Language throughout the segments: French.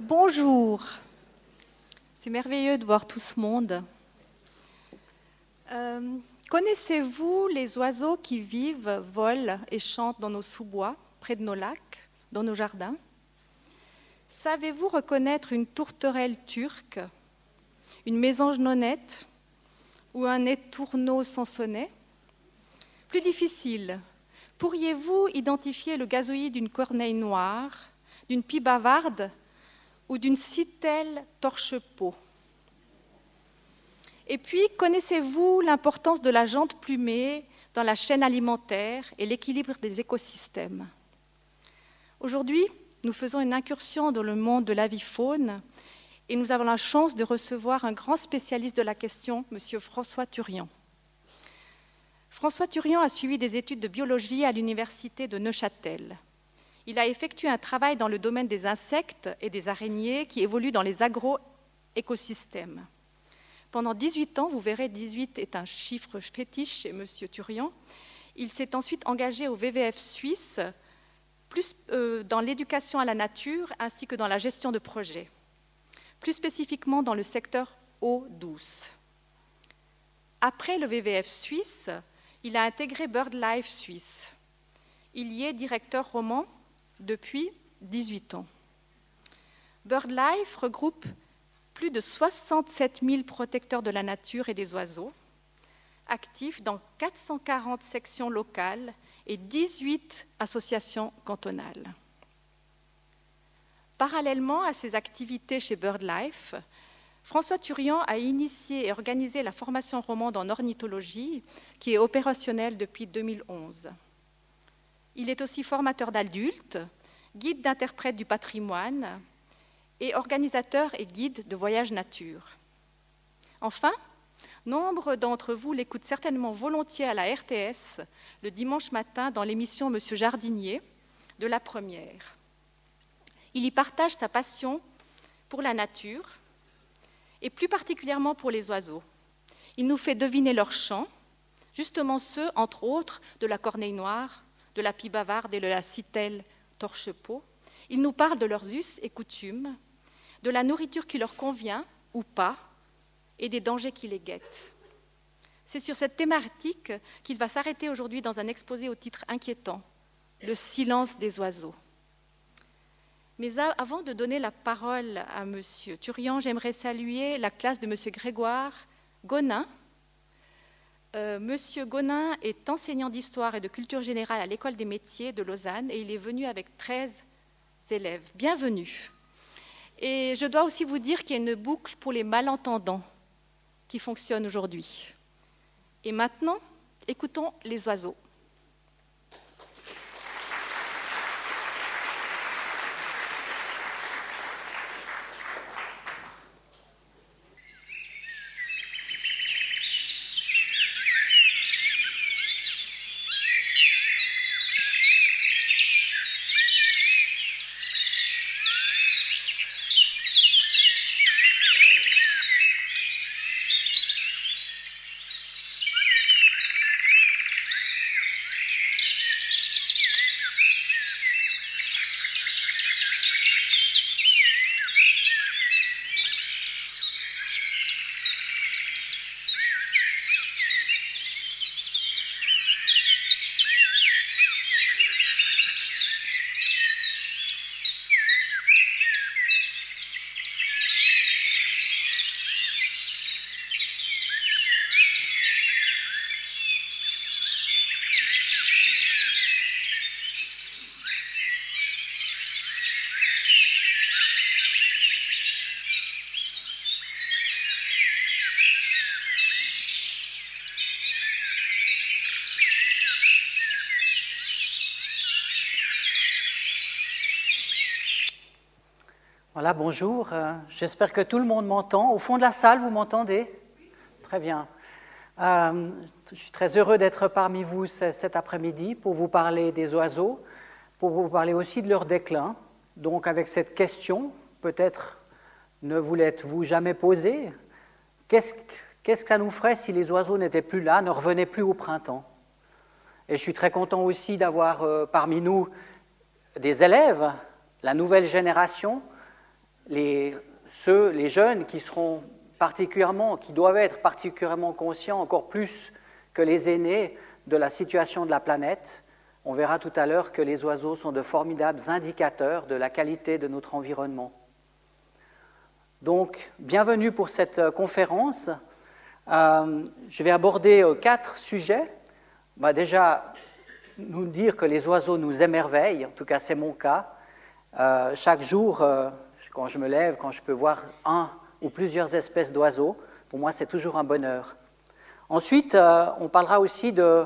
Bonjour. C'est merveilleux de voir tout ce monde. Euh, connaissez-vous les oiseaux qui vivent, volent et chantent dans nos sous-bois, près de nos lacs, dans nos jardins? Savez-vous reconnaître une tourterelle turque, une mésange nonnette ou un étourneau sonnet Plus difficile, pourriez-vous identifier le gazoïde d'une corneille noire, d'une pie bavarde ou d'une citelle torche-peau. Et puis, connaissez-vous l'importance de la jante plumée dans la chaîne alimentaire et l'équilibre des écosystèmes? Aujourd'hui, nous faisons une incursion dans le monde de l'avifaune et nous avons la chance de recevoir un grand spécialiste de la question, M. François Turian. François Turian a suivi des études de biologie à l'université de Neuchâtel. Il a effectué un travail dans le domaine des insectes et des araignées qui évoluent dans les agro-écosystèmes. Pendant 18 ans, vous verrez, 18 est un chiffre fétiche chez M. Turian. Il s'est ensuite engagé au VVF suisse, plus euh, dans l'éducation à la nature ainsi que dans la gestion de projets, plus spécifiquement dans le secteur eau douce. Après le VVF suisse, il a intégré BirdLife Suisse. Il y est directeur roman depuis 18 ans. BirdLife regroupe plus de 67 000 protecteurs de la nature et des oiseaux, actifs dans 440 sections locales et 18 associations cantonales. Parallèlement à ses activités chez BirdLife, François Turian a initié et organisé la formation romande en ornithologie qui est opérationnelle depuis 2011. Il est aussi formateur d'adultes, guide d'interprètes du patrimoine et organisateur et guide de voyage nature. Enfin, nombre d'entre vous l'écoutent certainement volontiers à la RTS le dimanche matin dans l'émission Monsieur Jardinier de la première. Il y partage sa passion pour la nature et plus particulièrement pour les oiseaux. Il nous fait deviner leurs chants, justement ceux, entre autres, de la corneille noire, de la pie bavarde et de la citelle torche-peau. Ils nous parlent de leurs us et coutumes, de la nourriture qui leur convient ou pas, et des dangers qui les guettent. C'est sur cette thématique qu'il va s'arrêter aujourd'hui dans un exposé au titre inquiétant, Le silence des oiseaux. Mais avant de donner la parole à M. Turian, j'aimerais saluer la classe de M. Grégoire Gonin, euh, Monsieur Gonin est enseignant d'histoire et de culture générale à l'École des métiers de Lausanne et il est venu avec 13 élèves. Bienvenue. Et je dois aussi vous dire qu'il y a une boucle pour les malentendants qui fonctionne aujourd'hui. Et maintenant, écoutons les oiseaux. Bonjour. Euh, j'espère que tout le monde m'entend. Au fond de la salle, vous m'entendez? Très bien. Euh, je suis très heureux d'être parmi vous cet après-midi pour vous parler des oiseaux, pour vous parler aussi de leur déclin. Donc avec cette question, peut-être ne vous l'êtes-vous jamais posée, qu'est-ce, qu'est-ce que ça nous ferait si les oiseaux n'étaient plus là, ne revenaient plus au printemps? Et je suis très content aussi d'avoir euh, parmi nous des élèves, la nouvelle génération, les, jeunes qui seront particulièrement, qui doivent être particulièrement conscients, encore plus que les aînés, de la situation de la planète. On verra tout à l'heure que les oiseaux sont de formidables indicateurs de la qualité de notre environnement. Donc, bienvenue pour cette euh, conférence. Euh, je vais aborder euh, quatre sujets. Bah, déjà, nous dire que les oiseaux nous émerveillent, en tout cas c'est mon cas. chaque jour, quand je me lève, quand je peux voir un ou plusieurs espèces d'oiseaux, pour moi c'est toujours un bonheur. Ensuite, on parlera aussi de,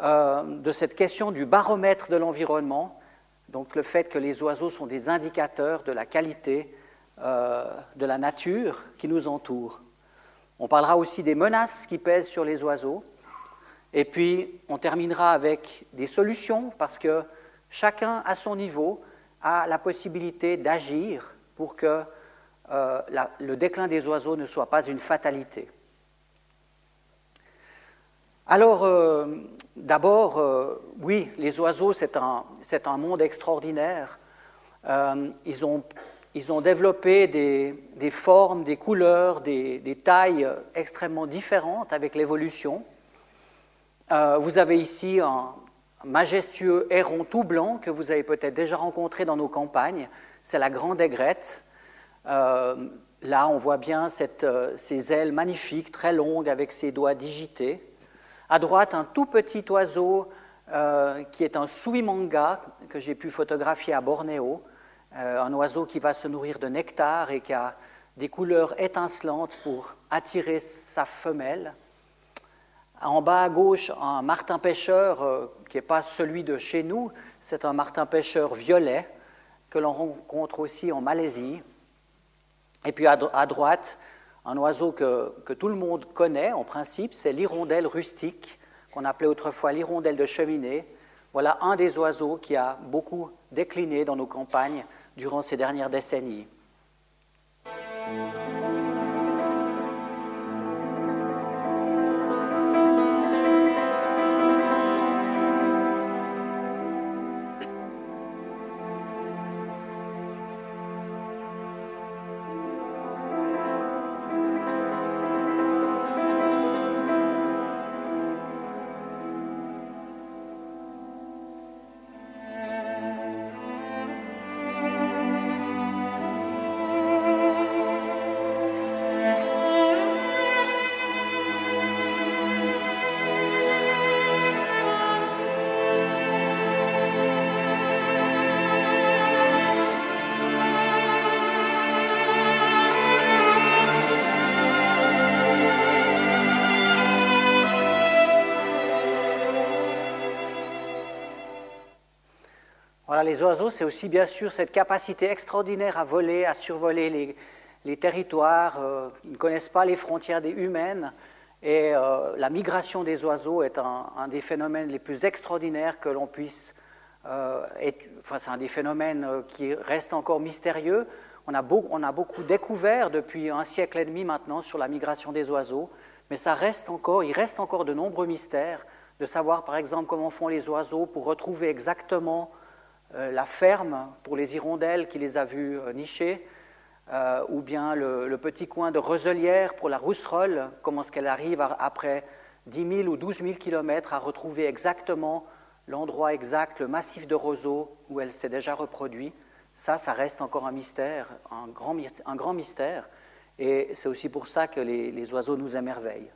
de cette question du baromètre de l'environnement, donc le fait que les oiseaux sont des indicateurs de la qualité euh, de la nature qui nous entoure. On parlera aussi des menaces qui pèsent sur les oiseaux. Et puis, on terminera avec des solutions parce que chacun, à son niveau, a la possibilité d'agir pour que euh, le déclin des oiseaux ne soit pas une fatalité. Alors, euh, d'abord, oui, les oiseaux, c'est un, monde extraordinaire. ils ont développé des, formes, des couleurs, des, tailles extrêmement différentes avec l'évolution. Euh, vous avez ici un majestueux héron tout blanc que vous avez peut-être déjà rencontré dans nos campagnes. C'est la grande aigrette. Euh, là, on voit bien cette, euh, ces ailes magnifiques, très longues, avec ses doigts digités. À droite, un tout petit oiseau qui est un suimanga que j'ai pu photographier à Bornéo. Euh, un oiseau qui va se nourrir de nectar et qui a des couleurs étincelantes pour attirer sa femelle. En bas à gauche, un martin pêcheur euh, qui n'est pas celui de chez nous, c'est un martin pêcheur violet que l'on rencontre aussi en Malaisie. Et puis à, droite, un oiseau que, que, tout le monde connaît en principe, c'est l'hirondelle rustique, qu'on appelait autrefois l'hirondelle de cheminée. Voilà un des oiseaux qui a beaucoup décliné dans nos campagnes durant ces dernières décennies. Les oiseaux, c'est aussi bien sûr cette capacité extraordinaire à voler, à survoler les, territoires. Euh, ils ne connaissent pas les frontières des humaines. Et euh, la migration des oiseaux est un, des phénomènes les plus extraordinaires que l'on puisse. Euh, enfin, c'est un des phénomènes qui reste encore mystérieux. On a, on a beaucoup découvert depuis un siècle et demi maintenant sur la migration des oiseaux, mais ça reste encore, il reste encore de nombreux mystères de savoir par exemple comment font les oiseaux pour retrouver exactement euh, la ferme pour les hirondelles qui les a vues euh, nicher, euh, ou bien le, petit coin de Roselière pour la rousserolle, comment est-ce qu'elle arrive après 10 000 ou 12 000 kilomètres à retrouver exactement l'endroit exact, le massif de roseaux où elle s'est déjà reproduite. Ça, ça reste encore un mystère, un grand, mystère. Et c'est aussi pour ça que les oiseaux nous émerveillent.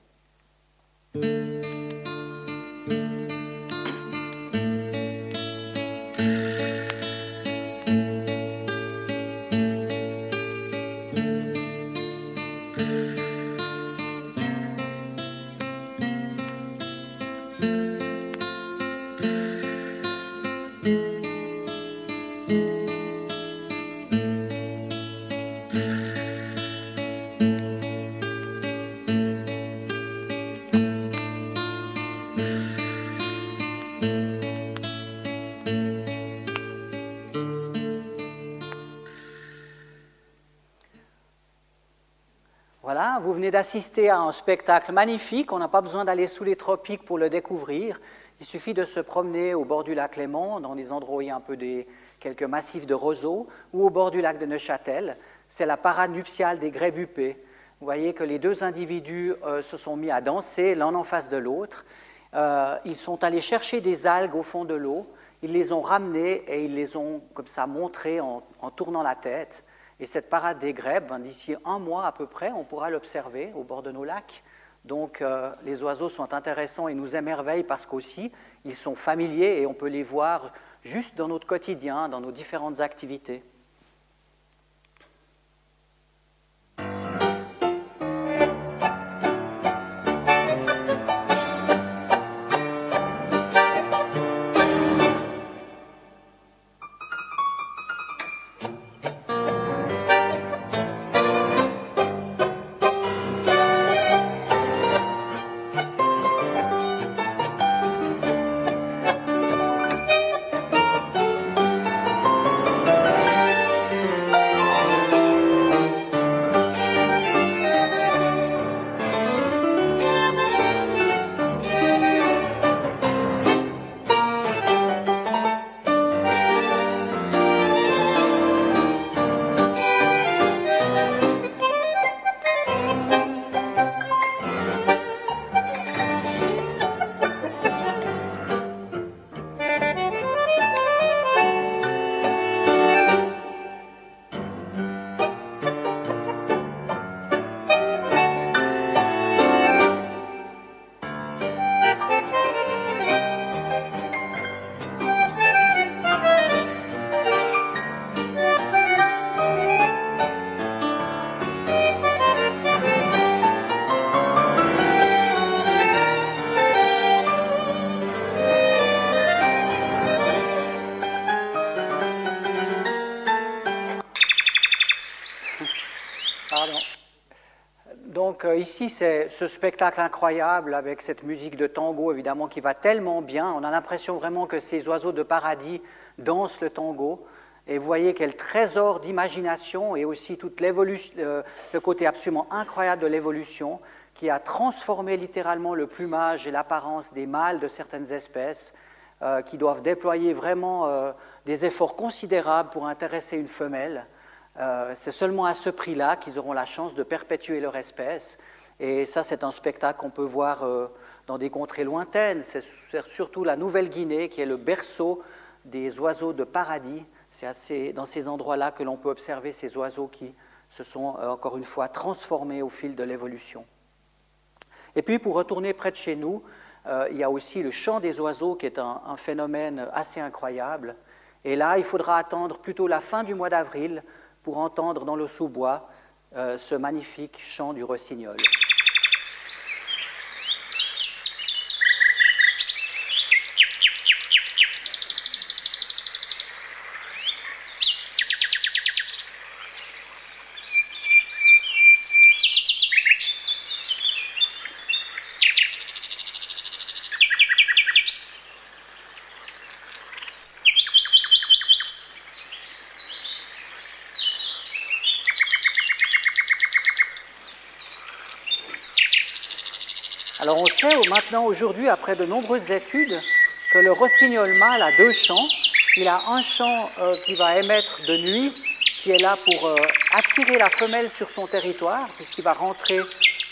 D'assister à un spectacle magnifique. On n'a pas besoin d'aller sous les tropiques pour le découvrir. Il suffit de se promener au bord du lac Léman, dans des endroits où il y a un peu des, quelques massifs de roseaux, ou au bord du lac de Neuchâtel. c'est la parade nuptiale des grébupés. Vous voyez que les deux individus euh, se sont mis à danser l'un en face de l'autre. Euh, ils sont allés chercher des algues au fond de l'eau, ils les ont ramenées et ils les ont comme ça montrées en, tournant la tête. Et cette parade des grèbes, ben, d'ici un mois à peu près, on pourra l'observer au bord de nos lacs. Donc euh, les oiseaux sont intéressants et nous émerveillent parce qu'aussi ils sont familiers et on peut les voir juste dans notre quotidien, dans nos différentes activités. C'est ce spectacle incroyable avec cette musique de tango, évidemment, qui va tellement bien. On a l'impression vraiment que ces oiseaux de paradis dansent le tango. Et vous voyez quel trésor d'imagination et aussi tout euh, le côté absolument incroyable de l'évolution qui a transformé littéralement le plumage et l'apparence des mâles de certaines espèces euh, qui doivent déployer vraiment euh, des efforts considérables pour intéresser une femelle. c'est seulement à ce prix-là qu'ils auront la chance de perpétuer leur espèce. Et ça, c'est un spectacle qu'on peut voir euh, dans des contrées lointaines. C'est surtout la Nouvelle-Guinée qui est le berceau des oiseaux de paradis. C'est dans ces endroits-là que l'on peut observer ces oiseaux qui se sont, euh, encore une fois, transformés au fil de l'évolution. Et puis, pour retourner près de chez nous, euh, il y a aussi le chant des oiseaux qui est un, un, phénomène assez incroyable. Et là, il faudra attendre plutôt la fin du mois d'avril pour entendre dans le sous-bois ce magnifique chant du rossignol. Alors on maintenant aujourd'hui, après de nombreuses études, que le rossignol mâle a deux chants. Il a un chant euh, qui va émettre de nuit, qui est là pour euh, attirer la femelle sur son territoire, puisqu'il va rentrer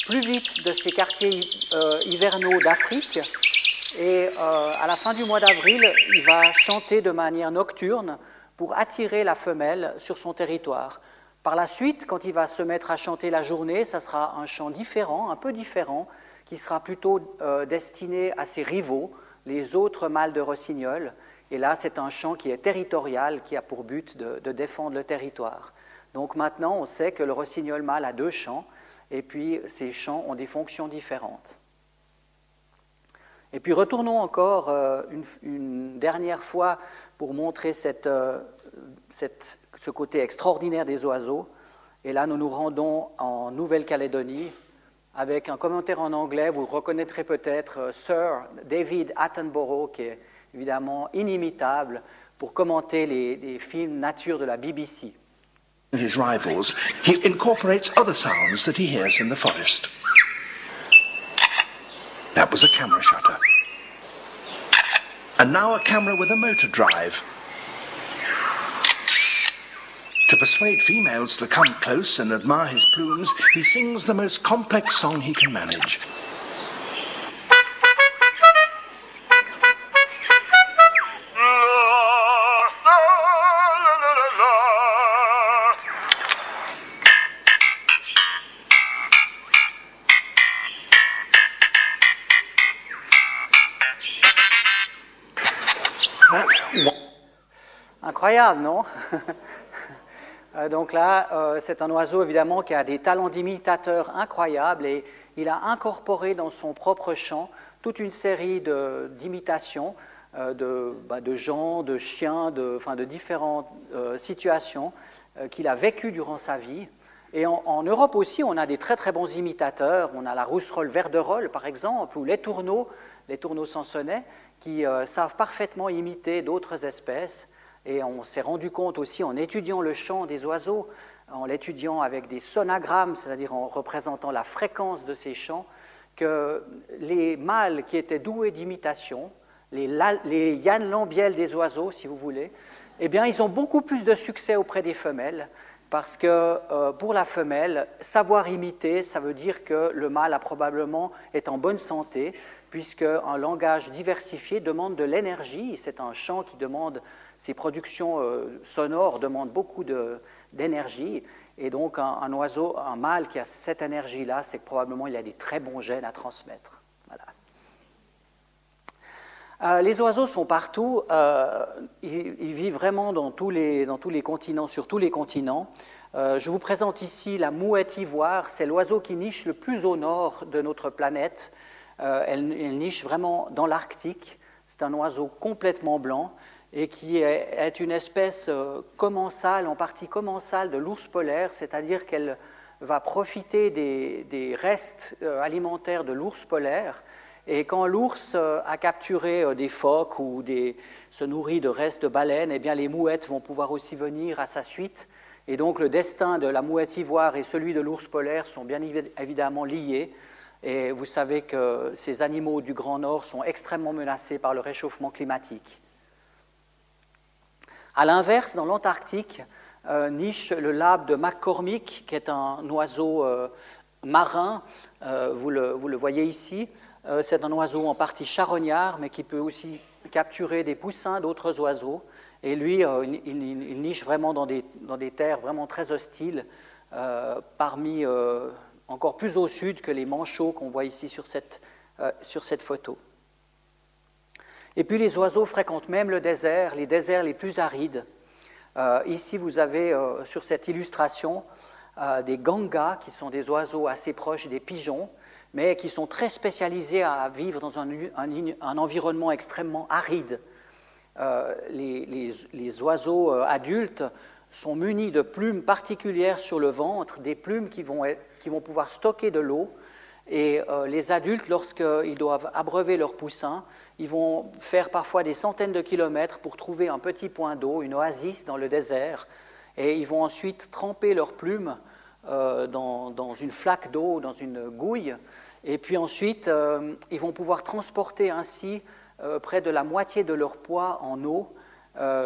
plus vite de ces quartiers euh, hivernaux d'Afrique. Et à la fin du mois d'avril, il va chanter de manière nocturne pour attirer la femelle sur son territoire. Par la suite, quand il va se mettre à chanter la journée, ça sera un chant différent, un peu différent, qui sera plutôt euh, destiné à ses rivaux, les autres mâles de rossignol. Et là, c'est un chant qui est territorial, qui a pour but de, défendre le territoire. Donc maintenant, on sait que le rossignol mâle a deux chants, et puis ces chants ont des fonctions différentes. Et puis retournons encore euh, une, dernière fois pour montrer euh, ce côté extraordinaire des oiseaux. Et là, nous nous rendons en Nouvelle-Calédonie, avec un commentaire en anglais, vous reconnaîtrez peut-être euh, Sir David Attenborough, qui est évidemment inimitable pour commenter les, les films nature de la BBC. His rivals, he incorporates other sounds that he hears in the forest. That was a camera shutter. And now a camera with a motor drive. To persuade females to come close and admire his plumes, he sings the most complex song he can manage. Incroyable, ah, non Euh, Donc là, euh, c'est un oiseau évidemment qui a des talents d'imitateur incroyables et il a incorporé dans son propre chant toute une série d'imitations euh, de, bah, de gens, de chiens, de, différentes euh, situations euh, qu'il a vécues durant sa vie. Et en, Europe aussi, on a des très très bons imitateurs. On a la rousserolle verderolle, par exemple, ou les tourneaux, les tourneaux sansonnets, qui euh, savent parfaitement imiter d'autres espèces. Et on s'est rendu compte aussi en étudiant le chant des oiseaux, en l'étudiant avec des sonagrammes, c'est-à-dire en représentant la fréquence de ces chants, que les mâles qui étaient doués d'imitation, les, Yann Lambiel des oiseaux, si vous voulez, eh bien, ils ont beaucoup plus de succès auprès des femelles, parce que euh, pour la femelle, savoir imiter, ça veut dire que le mâle a probablement est en bonne santé, puisque un langage diversifié demande de l'énergie. C'est un chant qui demande, ses productions euh, sonores demandent beaucoup d'énergie. Et donc, un, oiseau, un mâle qui a cette énergie-là, c'est que probablement il a des très bons gènes à transmettre. Voilà. Euh, les oiseaux sont partout. euh, ils, vivent vraiment dans tous, les, continents, sur tous les continents. Je vous présente ici la mouette ivoire. C'est l'oiseau qui niche le plus au nord de notre planète. Elle, elle niche vraiment dans l'Arctique. C'est un oiseau complètement blanc et qui est, une espèce euh, commensale, en partie commensale de l'ours polaire, c'est-à-dire qu'elle va profiter des, restes euh, alimentaires de l'ours polaire. Et quand l'ours euh, a capturé des phoques ou se nourrit de restes de baleines, eh bien les mouettes vont pouvoir aussi venir à sa suite. Et donc le destin de la mouette ivoire et celui de l'ours polaire sont bien évi- évidemment liés. Et vous savez que ces animaux du Grand Nord sont extrêmement menacés par le réchauffement climatique. À l'inverse, dans l'Antarctique, euh, niche le labe de McCormick, qui est un oiseau euh, marin. Euh, vous, le, voyez ici. C'est un oiseau en partie charognard, mais qui peut aussi capturer des poussins d'autres oiseaux. Et lui, il, niche vraiment dans des, terres vraiment très hostiles, parmi encore plus au sud que les manchots qu'on voit ici sur cette photo. Et puis les oiseaux fréquentent même le désert, les déserts les plus arides. Euh, ici, vous avez euh, sur cette illustration euh, des gangas, qui sont des oiseaux assez proches des pigeons, mais qui sont très spécialisés à vivre dans un, environnement extrêmement aride. Les, oiseaux adultes sont munis de plumes particulières sur le ventre, des plumes qui vont pouvoir stocker de l'eau. Et euh, les adultes, lorsqu'ils doivent abreuver leurs poussins, ils vont faire parfois des centaines de kilomètres pour trouver un petit point d'eau, une oasis dans le désert. Et ils vont ensuite tremper leurs plumes euh, dans, une flaque d'eau, dans une gouille. Et puis ensuite, euh, ils vont pouvoir transporter ainsi près de la moitié de leur poids en eau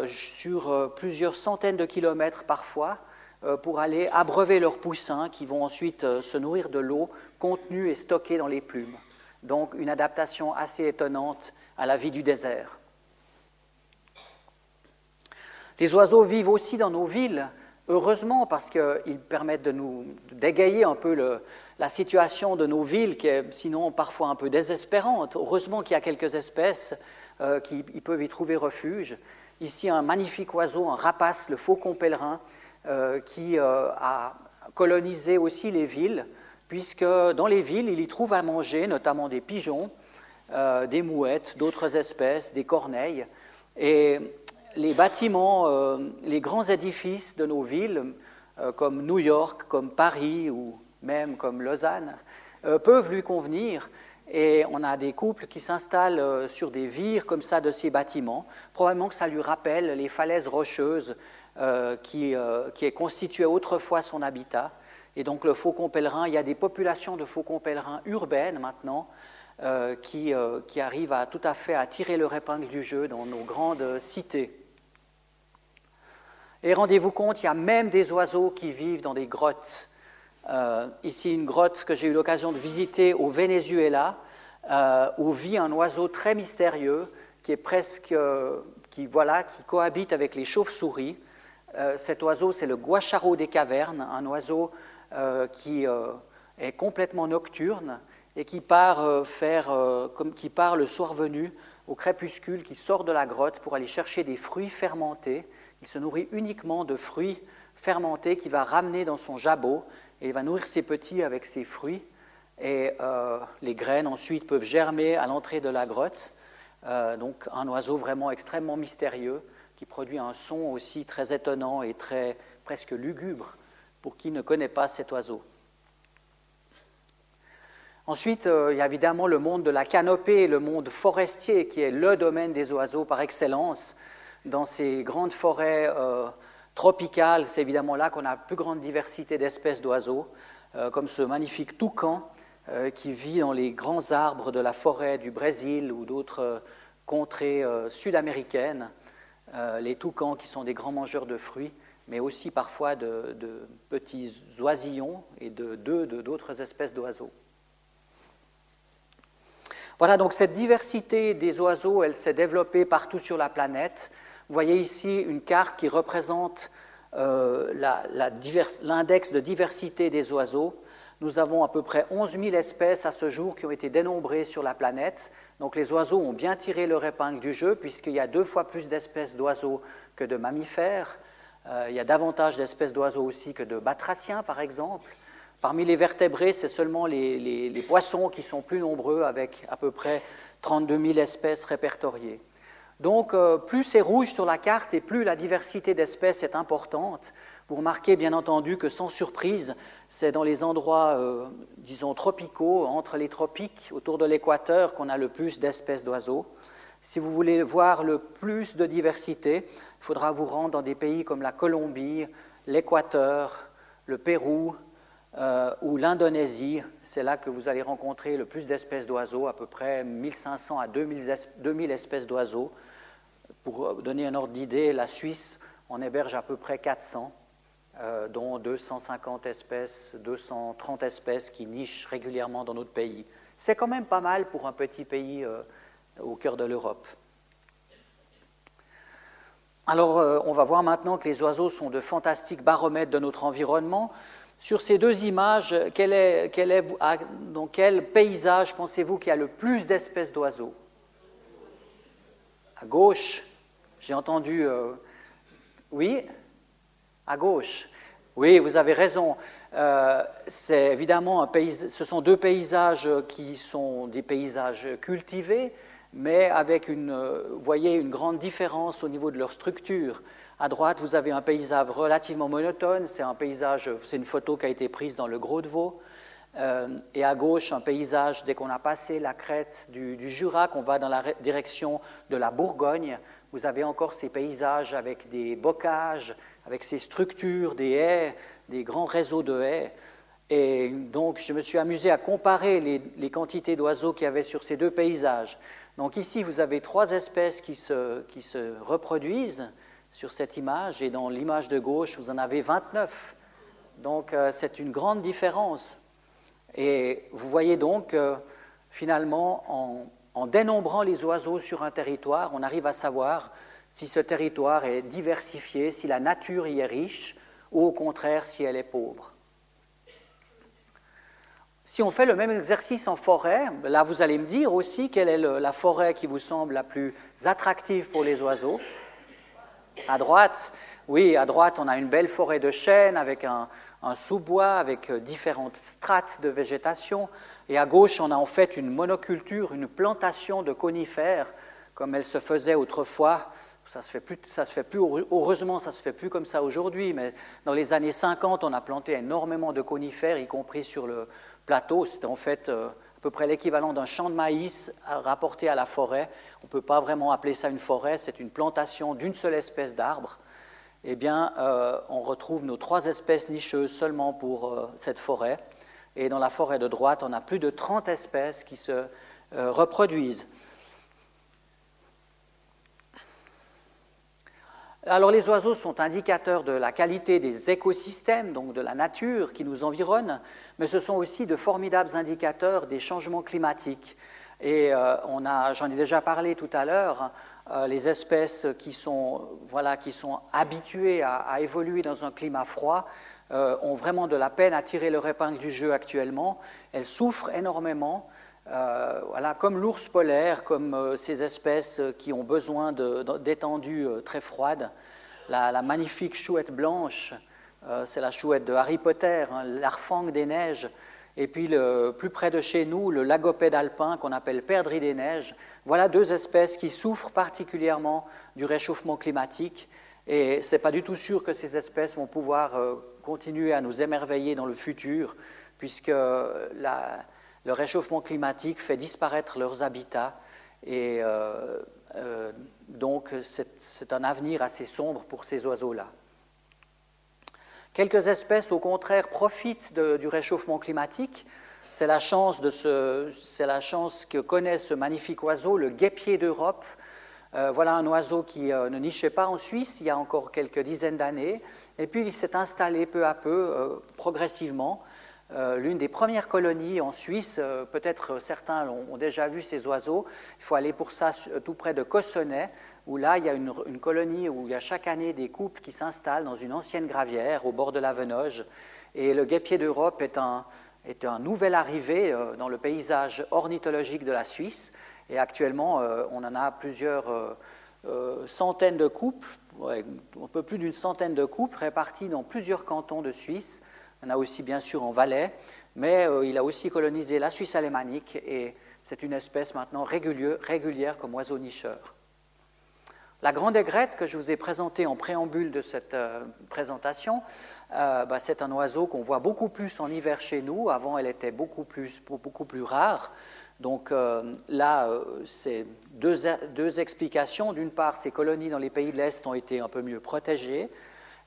sur plusieurs centaines de kilomètres parfois pour aller abreuver leurs poussins qui vont ensuite se nourrir de l'eau contenue et stockée dans les plumes. Donc une adaptation assez étonnante à la vie du désert. Les oiseaux vivent aussi dans nos villes, heureusement, parce qu'ils permettent de nous d'égayer un peu la situation de nos villes, qui est sinon parfois un peu désespérante. Heureusement qu'il y a quelques espèces euh, qui peuvent y trouver refuge. Ici, un magnifique oiseau, un rapace, le faucon pèlerin, euh, qui euh, a colonisé aussi les villes, puisque dans les villes, il y trouve à manger, notamment des pigeons, euh, des mouettes, d'autres espèces, des corneilles. Et les bâtiments, euh, les grands édifices de nos villes, euh, comme New York, comme Paris ou même comme Lausanne, peuvent lui convenir. Et on a des couples qui s'installent sur des vires comme ça de ces bâtiments. Probablement que ça lui rappelle les falaises rocheuses qui, qui autrefois son habitat. Et donc le faucon pèlerin, il y a des populations de faucons pèlerins urbaines maintenant euh, qui, euh, qui arrivent à tout à fait à tirer leur épingle du jeu dans nos grandes cités. Et rendez-vous compte, il y a même des oiseaux qui vivent dans des grottes. Euh, ici, une grotte que j'ai eu l'occasion de visiter au Venezuela, où vit un oiseau très mystérieux qui est presque, qui voilà, qui cohabite avec les chauves-souris. cet oiseau, c'est le guacharo des cavernes, un oiseau qui est complètement nocturne et qui part faire, comme, qui part le soir venu au crépuscule, qui sort de la grotte pour aller chercher des fruits fermentés il se nourrit uniquement de fruits fermentés qu'il va ramener dans son jabot et il va nourrir ses petits avec ses fruits. Et euh, les graines ensuite peuvent germer à l'entrée de la grotte. Euh, donc un oiseau vraiment extrêmement mystérieux qui produit un son aussi très étonnant et très presque lugubre pour qui ne connaît pas cet oiseau. Ensuite, euh, il y a évidemment le monde de la canopée, le monde forestier qui est le domaine des oiseaux par excellence dans ces grandes forêts euh, tropicales, c'est évidemment là qu'on a la plus grande diversité d'espèces d'oiseaux, euh, comme ce magnifique toucan qui vit dans les grands arbres de la forêt du Brésil ou d'autres contrées sud-américaines. les toucans qui sont des grands mangeurs de fruits, mais aussi parfois de, petits oisillons et de d'autres espèces d'oiseaux. Voilà, donc cette diversité des oiseaux, elle s'est développée partout sur la planète. Vous voyez ici une carte qui représente euh, l'index de diversité des oiseaux. Nous avons à peu près 11 000 espèces à ce jour qui ont été dénombrées sur la planète. Donc les oiseaux ont bien tiré leur épingle du jeu puisqu'il y a deux fois plus d'espèces d'oiseaux que de mammifères. Euh, il y a davantage d'espèces d'oiseaux aussi que de batraciens, par exemple. Parmi les vertébrés, c'est seulement les, poissons qui sont plus nombreux, avec à peu près 32 000 espèces répertoriées. Donc, euh, plus c'est rouge sur la carte et plus la diversité d'espèces est importante. Vous remarquez bien entendu que sans surprise, c'est dans les endroits, euh, disons, tropicaux, entre les tropiques, autour de l'équateur, qu'on a le plus d'espèces d'oiseaux. Si vous voulez voir le plus de diversité, il faudra vous rendre dans des pays comme la Colombie, l'Équateur, le Pérou euh, ou l'Indonésie. C'est là que vous allez rencontrer le plus d'espèces d'oiseaux, à peu près 1500 à 2000 espèces d'oiseaux. Pour donner un ordre d'idée, la Suisse en héberge à peu près 400, euh, dont 250 espèces, 230 espèces qui nichent régulièrement dans notre pays. C'est quand même pas mal pour un petit pays euh, au cœur de l'Europe. Alors, euh, on va voir maintenant que les oiseaux sont de fantastiques baromètres de notre environnement. Sur ces deux images, quel est, dans quel paysage pensez-vous qu'il y a le plus d'espèces d'oiseaux? À gauche, j'ai entendu euh, oui, à gauche. Oui, vous avez raison. Euh, c'est évidemment un ce sont deux paysages qui sont des paysages cultivés, mais avec une, euh, voyez, une grande différence au niveau de leur structure. À droite, vous avez un paysage relativement monotone. C'est un paysage, c'est une photo qui a été prise dans le Gros de Vaud. et à gauche, un paysage, dès qu'on a passé la crête du, du Jura, qu'on va dans la direction de la Bourgogne, vous avez encore ces paysages avec des bocages, avec ces structures, des haies, des grands réseaux de haies. Et donc, je me suis amusé à comparer les, quantités d'oiseaux qu'il y avait sur ces deux paysages. Donc ici, vous avez trois espèces qui se, reproduisent sur cette image, et dans l'image de gauche, vous en avez 29. Donc, euh, c'est une grande différence. Et vous voyez donc, euh, finalement, en, en dénombrant les oiseaux sur un territoire, on arrive à savoir si ce territoire est diversifié, si la nature y est riche, ou au contraire si elle est pauvre. Si on fait le même exercice en forêt, là vous allez me dire aussi quelle est la forêt qui vous semble la plus attractive pour les oiseaux. À droite, oui, à droite on a une belle forêt de chênes avec un, un sous-bois, avec différentes strates de végétation. Et à gauche, on a en fait une monoculture, une plantation de conifères, comme elle se faisait autrefois. Ça se fait plus, ça se fait plus, heureusement, ça se fait plus comme ça aujourd'hui, mais dans les années 50, on a planté énormément de conifères, y compris sur le plateau. C'était en fait euh, à peu près l'équivalent d'un champ de maïs rapporté à la forêt. On ne peut pas vraiment appeler ça une forêt, c'est une plantation d'une seule espèce d'arbre. Eh bien, euh, on retrouve nos trois espèces nicheuses seulement pour euh, cette forêt. Et dans la forêt de droite, on a plus de 30 espèces qui se reproduisent. Alors les oiseaux sont indicateurs de la qualité des écosystèmes, donc de la nature qui nous environne, mais ce sont aussi de formidables indicateurs des changements climatiques. Et euh, j'en ai déjà parlé tout à l'heure, euh, les espèces qui sont, voilà, qui sont habituées à, évoluer dans un climat froid euh, ont vraiment de la peine à tirer leur épingle du jeu actuellement. Elles souffrent énormément. Voilà, comme l'ours polaire, comme ces espèces qui ont besoin d'étendues très froides. La, magnifique chouette blanche, c'est la chouette de Harry Potter, hein, l'arfang des neiges, et puis, plus près de chez nous, le lagopède alpin qu'on appelle perdrix des neiges. Voilà deux espèces qui souffrent particulièrement du réchauffement climatique. Et ce n'est pas du tout sûr que ces espèces vont pouvoir euh, continuer à nous émerveiller dans le futur, puisque la, le réchauffement climatique fait disparaître leurs habitats. Et euh, euh, donc, c'est un avenir assez sombre pour ces oiseaux-là. Quelques espèces, au contraire, profitent du réchauffement climatique. C'est la, chance que connaît ce magnifique oiseau, le guépier d'Europe. Euh, voilà un oiseau qui ne nichait pas en Suisse il y a encore quelques dizaines d'années, et puis il s'est installé peu à peu, progressivement. L'une des premières colonies en Suisse, peut-être certains ont déjà vu ces oiseaux, il faut aller pour ça tout près de Cossonay, où là, il y a une, colonie où il y a chaque année des couples qui s'installent dans une ancienne gravière au bord de la Venoge. Et le guépier d'Europe est un, nouvel arrivé euh, dans le paysage ornithologique de la Suisse. Et actuellement, euh, on en a plusieurs euh, centaines de couples, un peu plus d'une centaine de couples répartis dans plusieurs cantons de Suisse. On a aussi bien sûr en Valais, mais il a aussi colonisé la Suisse alémanique et c'est une espèce maintenant régulière comme oiseau nicheur. La grande aigrette que je vous ai présentée en préambule de cette euh, présentation, euh, bah, c'est un oiseau qu'on voit beaucoup plus en hiver chez nous. Avant, elle était beaucoup plus, rare. Donc euh, là, c'est deux, explications. D'une part, ces colonies dans les pays de l'Est ont été un peu mieux protégées.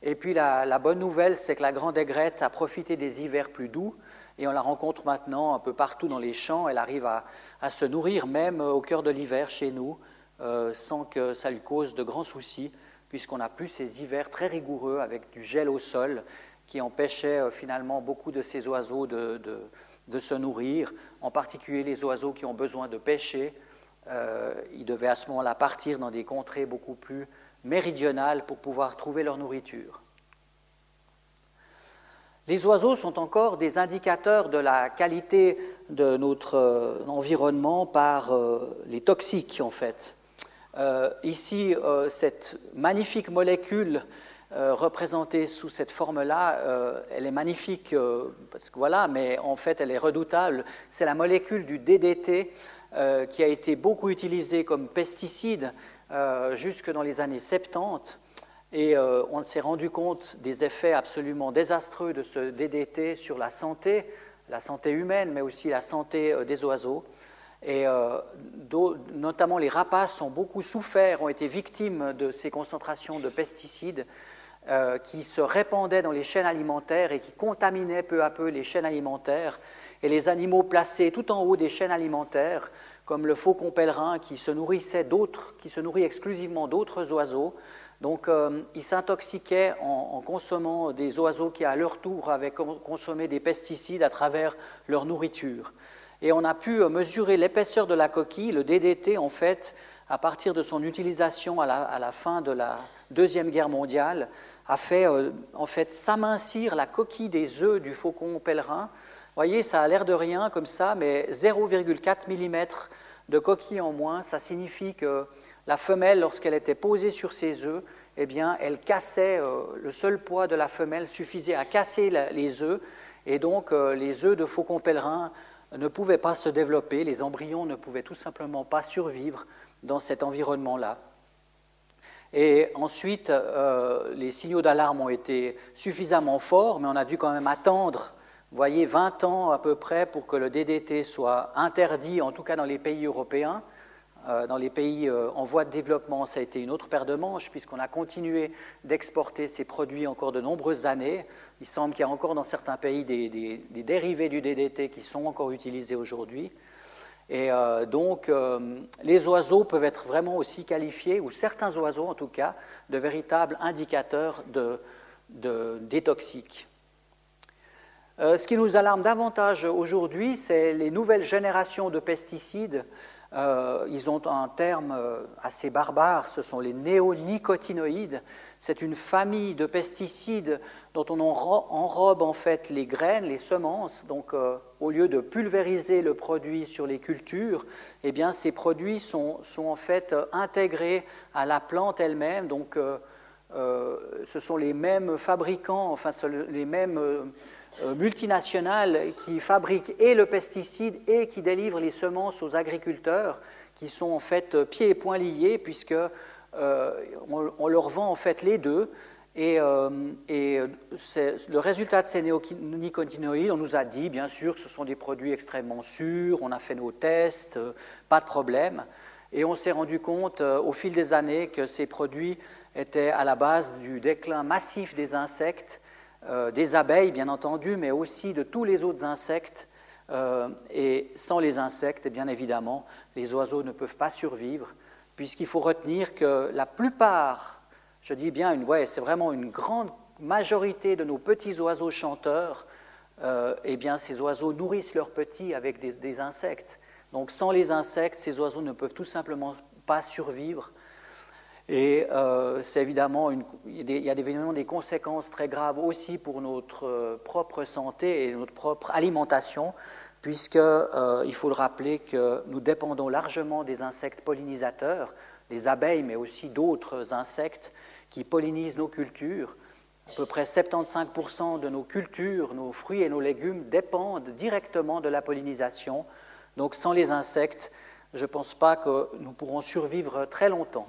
Et puis la, bonne nouvelle, c'est que la grande aigrette a profité des hivers plus doux et on la rencontre maintenant un peu partout dans les champs. Elle arrive à, se nourrir même au cœur de l'hiver chez nous. Euh, sans que ça lui cause de grands soucis, puisqu'on a plus ces hivers très rigoureux avec du gel au sol qui empêchait euh, finalement beaucoup de ces oiseaux de, se nourrir, en particulier les oiseaux qui ont besoin de pêcher. Euh, ils devaient à ce moment-là partir dans des contrées beaucoup plus méridionales pour pouvoir trouver leur nourriture. Les oiseaux sont encore des indicateurs de la qualité de notre environnement par les toxiques, en fait. Euh, ici, euh, cette magnifique molécule euh, représentée sous cette forme-là, elle est magnifique parce que voilà, mais en fait, elle est redoutable. C'est la molécule du DDT qui a été beaucoup utilisée comme pesticide jusque dans les années 70. Et on s'est rendu compte des effets absolument désastreux de ce DDT sur la santé, la santé humaine, mais aussi la santé des oiseaux. Et euh, notamment les rapaces ont beaucoup souffert, ont été victimes de ces concentrations de pesticides euh, qui se répandaient dans les chaînes alimentaires et qui contaminaient peu à peu les chaînes alimentaires. Et les animaux placés tout en haut des chaînes alimentaires, comme le faucon pèlerin qui se nourrissait d'autres, qui se nourrit exclusivement d'autres oiseaux, donc euh, ils s'intoxiquaient en, consommant des oiseaux qui à leur tour avaient consommé des pesticides à travers leur nourriture et on a pu euh, mesurer l'épaisseur de la coquille. Le DDT, en fait, à partir de son utilisation à la, fin de la Deuxième Guerre mondiale, a fait euh, en fait s'amincir la coquille des œufs du faucon pèlerin. Voyez, ça a l'air de rien comme ça, mais 0,4 mm de coquille en moins, ça signifie que la femelle, lorsqu'elle était posée sur ses œufs, eh bien, elle cassait, euh, le seul poids de la femelle suffisait à casser les œufs, et donc les œufs de faucon pèlerin ne pouvaient pas se développer, les embryons ne pouvaient tout simplement pas survivre dans cet environnement-là. Et ensuite, euh, les signaux d'alarme ont été suffisamment forts, mais on a dû quand même attendre, voyez, 20 ans à peu près pour que le DDT soit interdit, en tout cas dans les pays européens. Euh, dans les pays euh, en voie de développement, ça a été une autre paire de manches, puisqu'on a continué d'exporter ces produits encore de nombreuses années. Il semble qu'il y a encore dans certains pays des, dérivés du DDT qui sont encore utilisés aujourd'hui. Et donc, les oiseaux peuvent être vraiment aussi qualifiés, ou certains oiseaux en tout cas, de véritables indicateurs de, de, des toxiques. ce qui nous alarme davantage aujourd'hui, c'est les nouvelles générations de pesticides euh, ils ont un terme euh, assez barbare, ce sont les néonicotinoïdes. C'est une famille de pesticides dont on enrobe en fait les graines, les semences. Donc, euh, au lieu de pulvériser le produit sur les cultures, eh bien, ces produits sont, sont en fait intégrés à la plante elle-même. Donc, ce sont les mêmes fabricants, enfin, les mêmes euh, multinationales qui fabriquent et le pesticide et qui délivrent les semences aux agriculteurs, qui sont en fait euh, pieds et poings liés, puisque euh, on, leur vend en fait les deux. Et, le résultat de ces néonicotinoïdes, on nous a dit bien sûr que ce sont des produits extrêmement sûrs, on a fait nos tests, pas de problème. Et on s'est rendu compte au fil des années que ces produits étaient à la base du déclin massif des insectes euh, des abeilles, bien entendu, mais aussi de tous les autres insectes. Euh, et sans les insectes, eh bien évidemment, les oiseaux ne peuvent pas survivre, puisqu'il faut retenir que la plupart, je dis bien, une, ouais, c'est vraiment une grande majorité de nos petits oiseaux chanteurs, euh, eh bien ces oiseaux nourrissent leurs petits avec des, des insectes. Donc sans les insectes, ces oiseaux ne peuvent tout simplement pas survivre. Et euh, c'est évidemment, il y a évidemment des conséquences très graves aussi pour notre euh, propre santé et notre propre alimentation, puisqu'il euh, faut le rappeler que nous dépendons largement des insectes pollinisateurs, des abeilles, mais aussi d'autres insectes qui pollinisent nos cultures. À peu près 75% de nos cultures, nos fruits et nos légumes dépendent directement de la pollinisation. Donc sans les insectes, je ne pense pas que nous pourrons survivre très longtemps.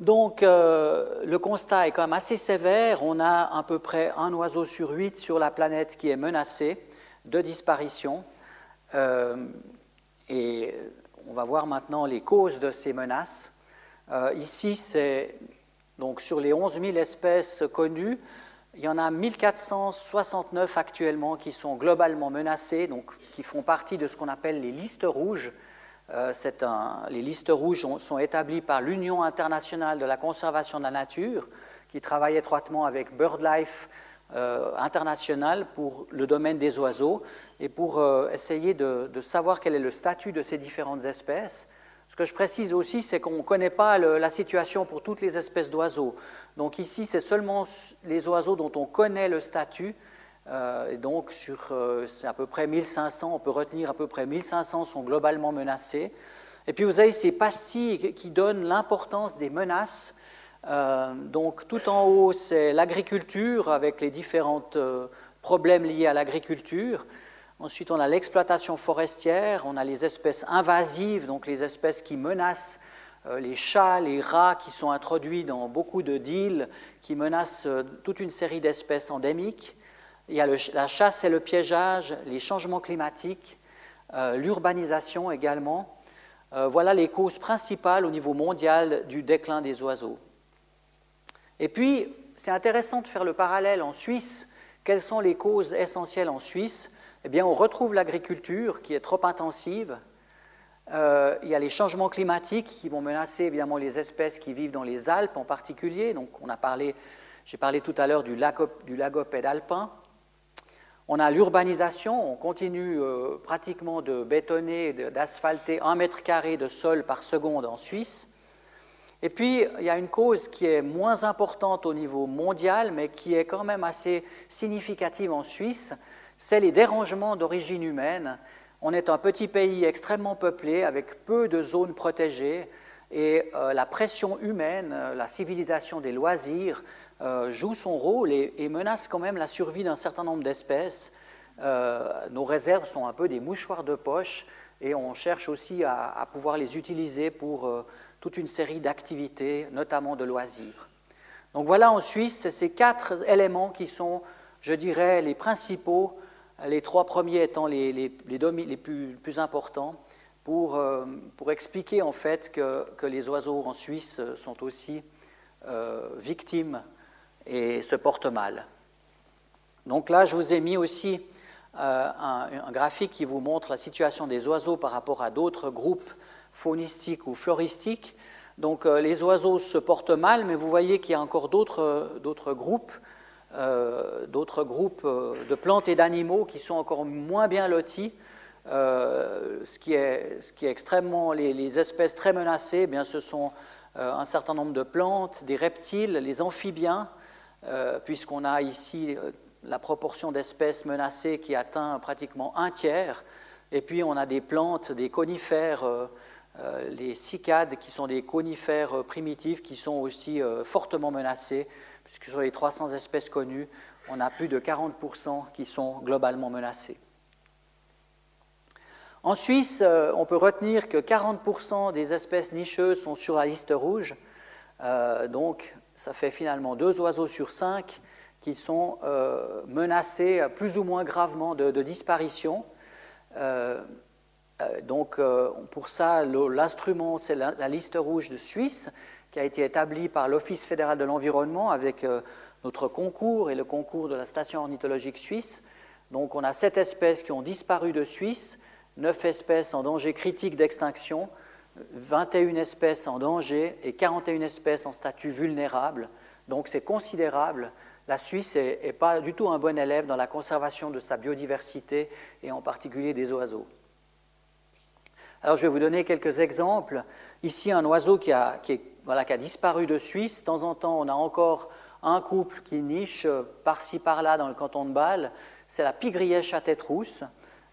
Donc euh, le constat est quand même assez sévère. On a à peu près un oiseau sur huit sur la planète qui est menacé de disparition. Euh, et on va voir maintenant les causes de ces menaces. Euh, ici, c'est donc sur les 11 000 espèces connues, il y en a 1469 actuellement qui sont globalement menacées, donc qui font partie de ce qu'on appelle les listes rouges. Euh, les listes rouges sont établies par l'Union internationale de la conservation de la nature, qui travaille étroitement avec BirdLife euh, International pour le domaine des oiseaux et pour euh, essayer de, savoir quel est le statut de ces différentes espèces. Ce que je précise aussi, c'est qu'on ne connaît pas la situation pour toutes les espèces d'oiseaux. Donc ici, c'est seulement les oiseaux dont on connaît le statut et donc, sur euh, à peu près 1500, on peut retenir à peu près 1500 sont globalement menacés. Et puis, vous avez ces pastilles qui donnent l'importance des menaces. Euh, donc, tout en haut, c'est l'agriculture avec les différents problèmes liés à l'agriculture. Ensuite, on a l'exploitation forestière, on a les espèces invasives, donc les espèces qui menacent les chats, les rats qui sont introduits dans beaucoup de deals, qui menacent toute une série d'espèces endémiques. Il y a la chasse et le piégeage, les changements climatiques, euh, l'urbanisation également. Euh, voilà les causes principales au niveau mondial du déclin des oiseaux. Et puis, c'est intéressant de faire le parallèle en Suisse. Quelles sont les causes essentielles en Suisse? Eh bien, on retrouve l'agriculture qui est trop intensive. Euh, il y a les changements climatiques qui vont menacer évidemment les espèces qui vivent dans les Alpes en particulier. Donc, j'ai parlé tout à l'heure du lagopède alpin. On a l'urbanisation, on continue euh, pratiquement de bétonner, d'asphalter un mètre carré de sol par seconde en Suisse. Et puis, il y a une cause qui est moins importante au niveau mondial, mais qui est quand même assez significative en Suisse, c'est les dérangements d'origine humaine. On est un petit pays extrêmement peuplé, avec peu de zones protégées, et euh, la pression humaine, euh, la civilisation des loisirs, euh, joue son rôle et, menace quand même la survie d'un certain nombre d'espèces. Euh, nos réserves sont un peu des mouchoirs de poche et on cherche aussi à, pouvoir les utiliser pour euh, toute une série d'activités, notamment de loisirs. Donc voilà en Suisse ces quatre éléments qui sont, je dirais, les principaux, les trois premiers étant les, les, les, plus, importants, pour, pour, expliquer en fait que, que, les oiseaux en Suisse sont aussi victimes et se portent mal. Donc là, je vous ai mis aussi un, graphique qui vous montre la situation des oiseaux par rapport à d'autres groupes faunistiques ou floristiques. Donc les oiseaux se portent mal, mais vous voyez qu'il y a encore d'autres groupes, d'autres groupes de plantes et d'animaux qui sont encore moins bien lotis. ce, qui est, ce, qui est, extrêmement les, espèces très menacées, eh bien, ce sont un certain nombre de plantes, des reptiles, les amphibiens, puisqu'on a ici la proportion d'espèces menacées qui atteint pratiquement un tiers. Et puis on a des plantes, des conifères, euh, euh, les cicades qui sont des conifères euh, primitifs qui sont aussi fortement menacés, puisque sur les 300 espèces connues, on a plus de 40% qui sont globalement menacées. En Suisse, on peut retenir que 40% des espèces nicheuses sont sur la liste rouge, donc ça fait finalement deux oiseaux sur cinq qui sont euh, menacés plus ou moins gravement de, disparition. Euh, euh, donc, pour ça, l'instrument, c'est la, liste rouge de Suisse, qui a été établie par l'Office fédéral de l'environnement avec notre concours et le concours de la station ornithologique suisse. Donc, on a sept espèces qui ont disparu de Suisse, neuf espèces en danger critique d'extinction, 21 espèces en danger et 41 espèces en statut vulnérable. Donc, c'est considérable la Suisse n'est pas du tout un bon élève dans la conservation de sa biodiversité et en particulier des oiseaux. Alors je vais vous donner quelques exemples. Ici, un oiseau qui a, disparu de Suisse. De temps en temps, on a encore un couple qui niche par-ci par-là dans le canton de Bâle. C'est la pigrièche à tête rousse,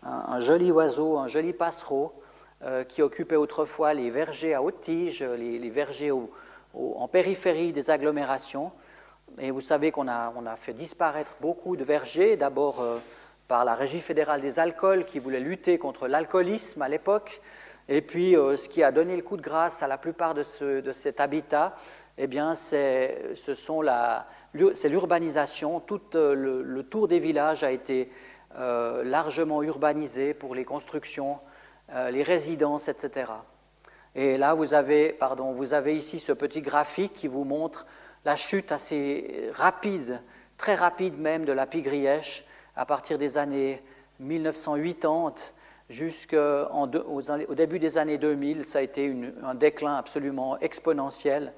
un, joli oiseau, un joli passereau euh, qui occupait autrefois les vergers à haute tige, les, vergers en périphérie des agglomérations. Et vous savez qu'on a, fait disparaître beaucoup de vergers, d'abord euh, par la Régie fédérale des alcools qui voulait lutter contre l'alcoolisme à l'époque. Et puis, euh, ce qui a donné le coup de grâce à la plupart de, ce, de cet habitat, eh bien, c'est, ce l'urbanisation. Tout euh, le, tour des villages a été largement urbanisé pour les constructions, les résidences, etc. Et là, vous avez, pardon, vous avez ici ce petit graphique qui vous montre la chute assez rapide, très rapide même, de la pigrièche à partir des années 1980 jusqu'au début des années 2000. Ça a été un déclin absolument exponentiel.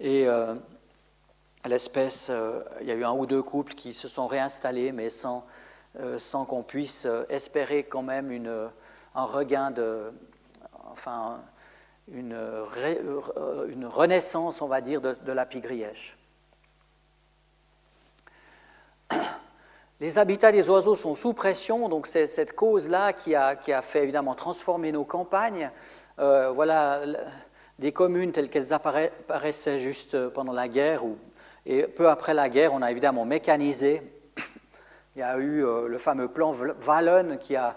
Et euh, l'espèce, euh, il y a eu un ou deux couples qui se sont réinstallés, mais euh, sans qu'on puisse espérer quand même une, un regain de. Enfin, une, euh, renaissance, on va dire, de, la pigrièche. Les habitats des oiseaux sont sous pression, donc c'est cette cause-là qui a, qui a, fait évidemment transformer nos campagnes. Euh, voilà des communes telles qu'elles apparaissaient juste pendant la guerre, ou, et peu après la guerre, on a évidemment mécanisé. Il y a eu euh, le fameux plan Wallon qui a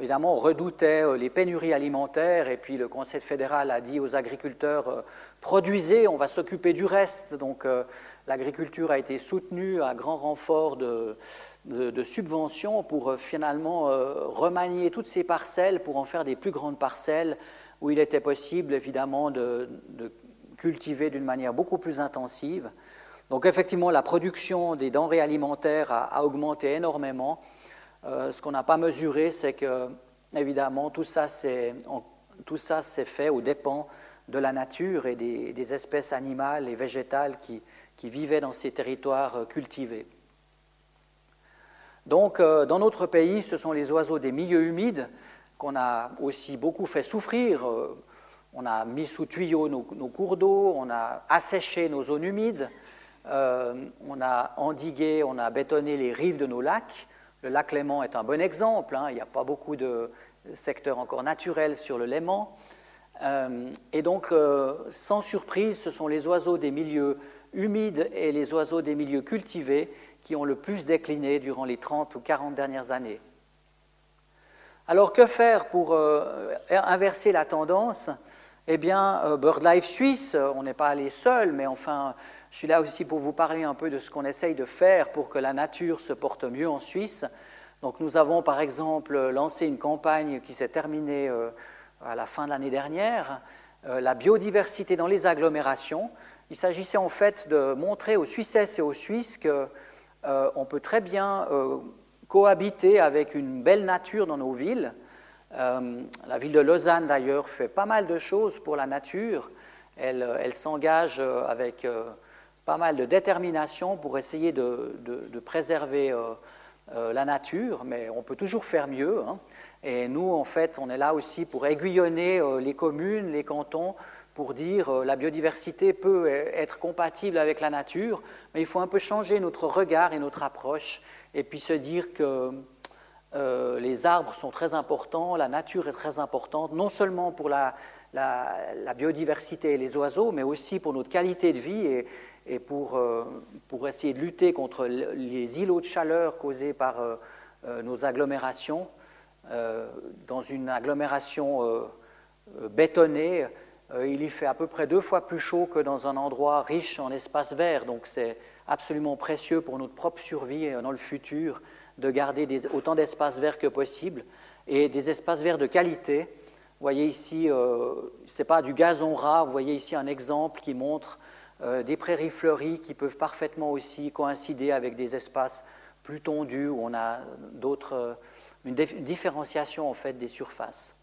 Évidemment, redoutait euh, les pénuries alimentaires et puis le Conseil fédéral a dit aux agriculteurs euh, produisez, on va s'occuper du reste. Donc euh, l'agriculture a été soutenue à grand renfort de, subventions pour finalement remanier toutes ces parcelles pour en faire des plus grandes parcelles où il était possible évidemment de, cultiver d'une manière beaucoup plus intensive. Donc effectivement, la production des denrées alimentaires a augmenté énormément. Euh, ce qu'on n'a pas mesuré, c'est que, évidemment, tout ça, c'est, fait aux dépens de la nature et des, espèces animales et végétales qui, vivaient dans ces territoires euh, cultivés. Donc, euh, dans notre pays, ce sont les oiseaux des milieux humides qu'on a aussi beaucoup fait souffrir. On a mis sous tuyaux nos, cours d'eau, on a asséché nos zones humides, on a endigué, on a bétonné les rives de nos lacs. Le lac Léman est un bon exemple. Hein. Il n'y a pas beaucoup de secteurs encore naturels sur le Léman. Euh, et donc, euh, sans surprise, ce sont les oiseaux des milieux humides et les oiseaux des milieux cultivés qui ont le plus décliné durant les 30 ou 40 dernières années. Alors, que faire pour euh, inverser la tendance? Eh bien, BirdLife Suisse, on n'est pas allé seul, mais enfin, je suis là aussi pour vous parler un peu de ce qu'on essaye de faire pour que la nature se porte mieux en Suisse. Donc nous avons par exemple lancé une campagne qui s'est terminée euh, à la fin de l'année dernière, euh, la biodiversité dans les agglomérations. Il s'agissait en fait de montrer aux Suissesses et aux Suisses qu'on euh, peut très bien cohabiter avec une belle nature dans nos villes. La ville de Lausanne, d'ailleurs, fait pas mal de choses pour la nature. Elle s'engage avec pas mal de détermination pour essayer de, préserver la nature, mais on peut toujours faire mieux. Hein. Et nous, en fait, on est là aussi pour aiguillonner les communes, les cantons, pour dire euh, la biodiversité peut être compatible avec la nature, mais il faut un peu changer notre regard et notre approche, et puis se dire que euh, les arbres sont très importants, la nature est très importante, non seulement pour la, biodiversité et les oiseaux, mais aussi pour notre qualité de vie et, et pour, euh, pour, essayer de lutter contre les îlots de chaleur causés par nos agglomérations. dans une agglomération bétonnée, euh, il y fait à peu près deux fois plus chaud que dans un endroit riche en espaces verts. Donc c'est absolument précieux pour notre propre survie euh, dans le futur de garder autant d'espaces verts que possible et des espaces verts de qualité. Vous voyez ici, euh, ce n'est pas du gazon ras, vous voyez ici un exemple qui montre des prairies fleuries qui peuvent parfaitement aussi coïncider avec des espaces plus tondus où on a d'autres, une différenciation en fait des surfaces.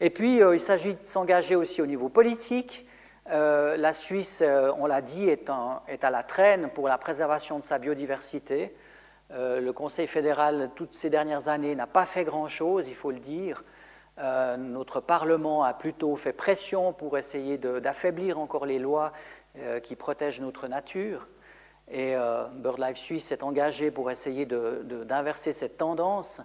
Et puis, euh, il s'agit de s'engager aussi au niveau politique. Euh, la Suisse, euh, on l'a dit, est, à la traîne pour la préservation de sa biodiversité. le Conseil fédéral, toutes ces dernières années, n'a pas fait grand-chose, il faut le dire. Notre Parlement a plutôt fait pression pour essayer d'affaiblir encore les lois qui protègent notre nature. Et BirdLife Suisse s'est engagé pour essayer d'inverser cette tendance.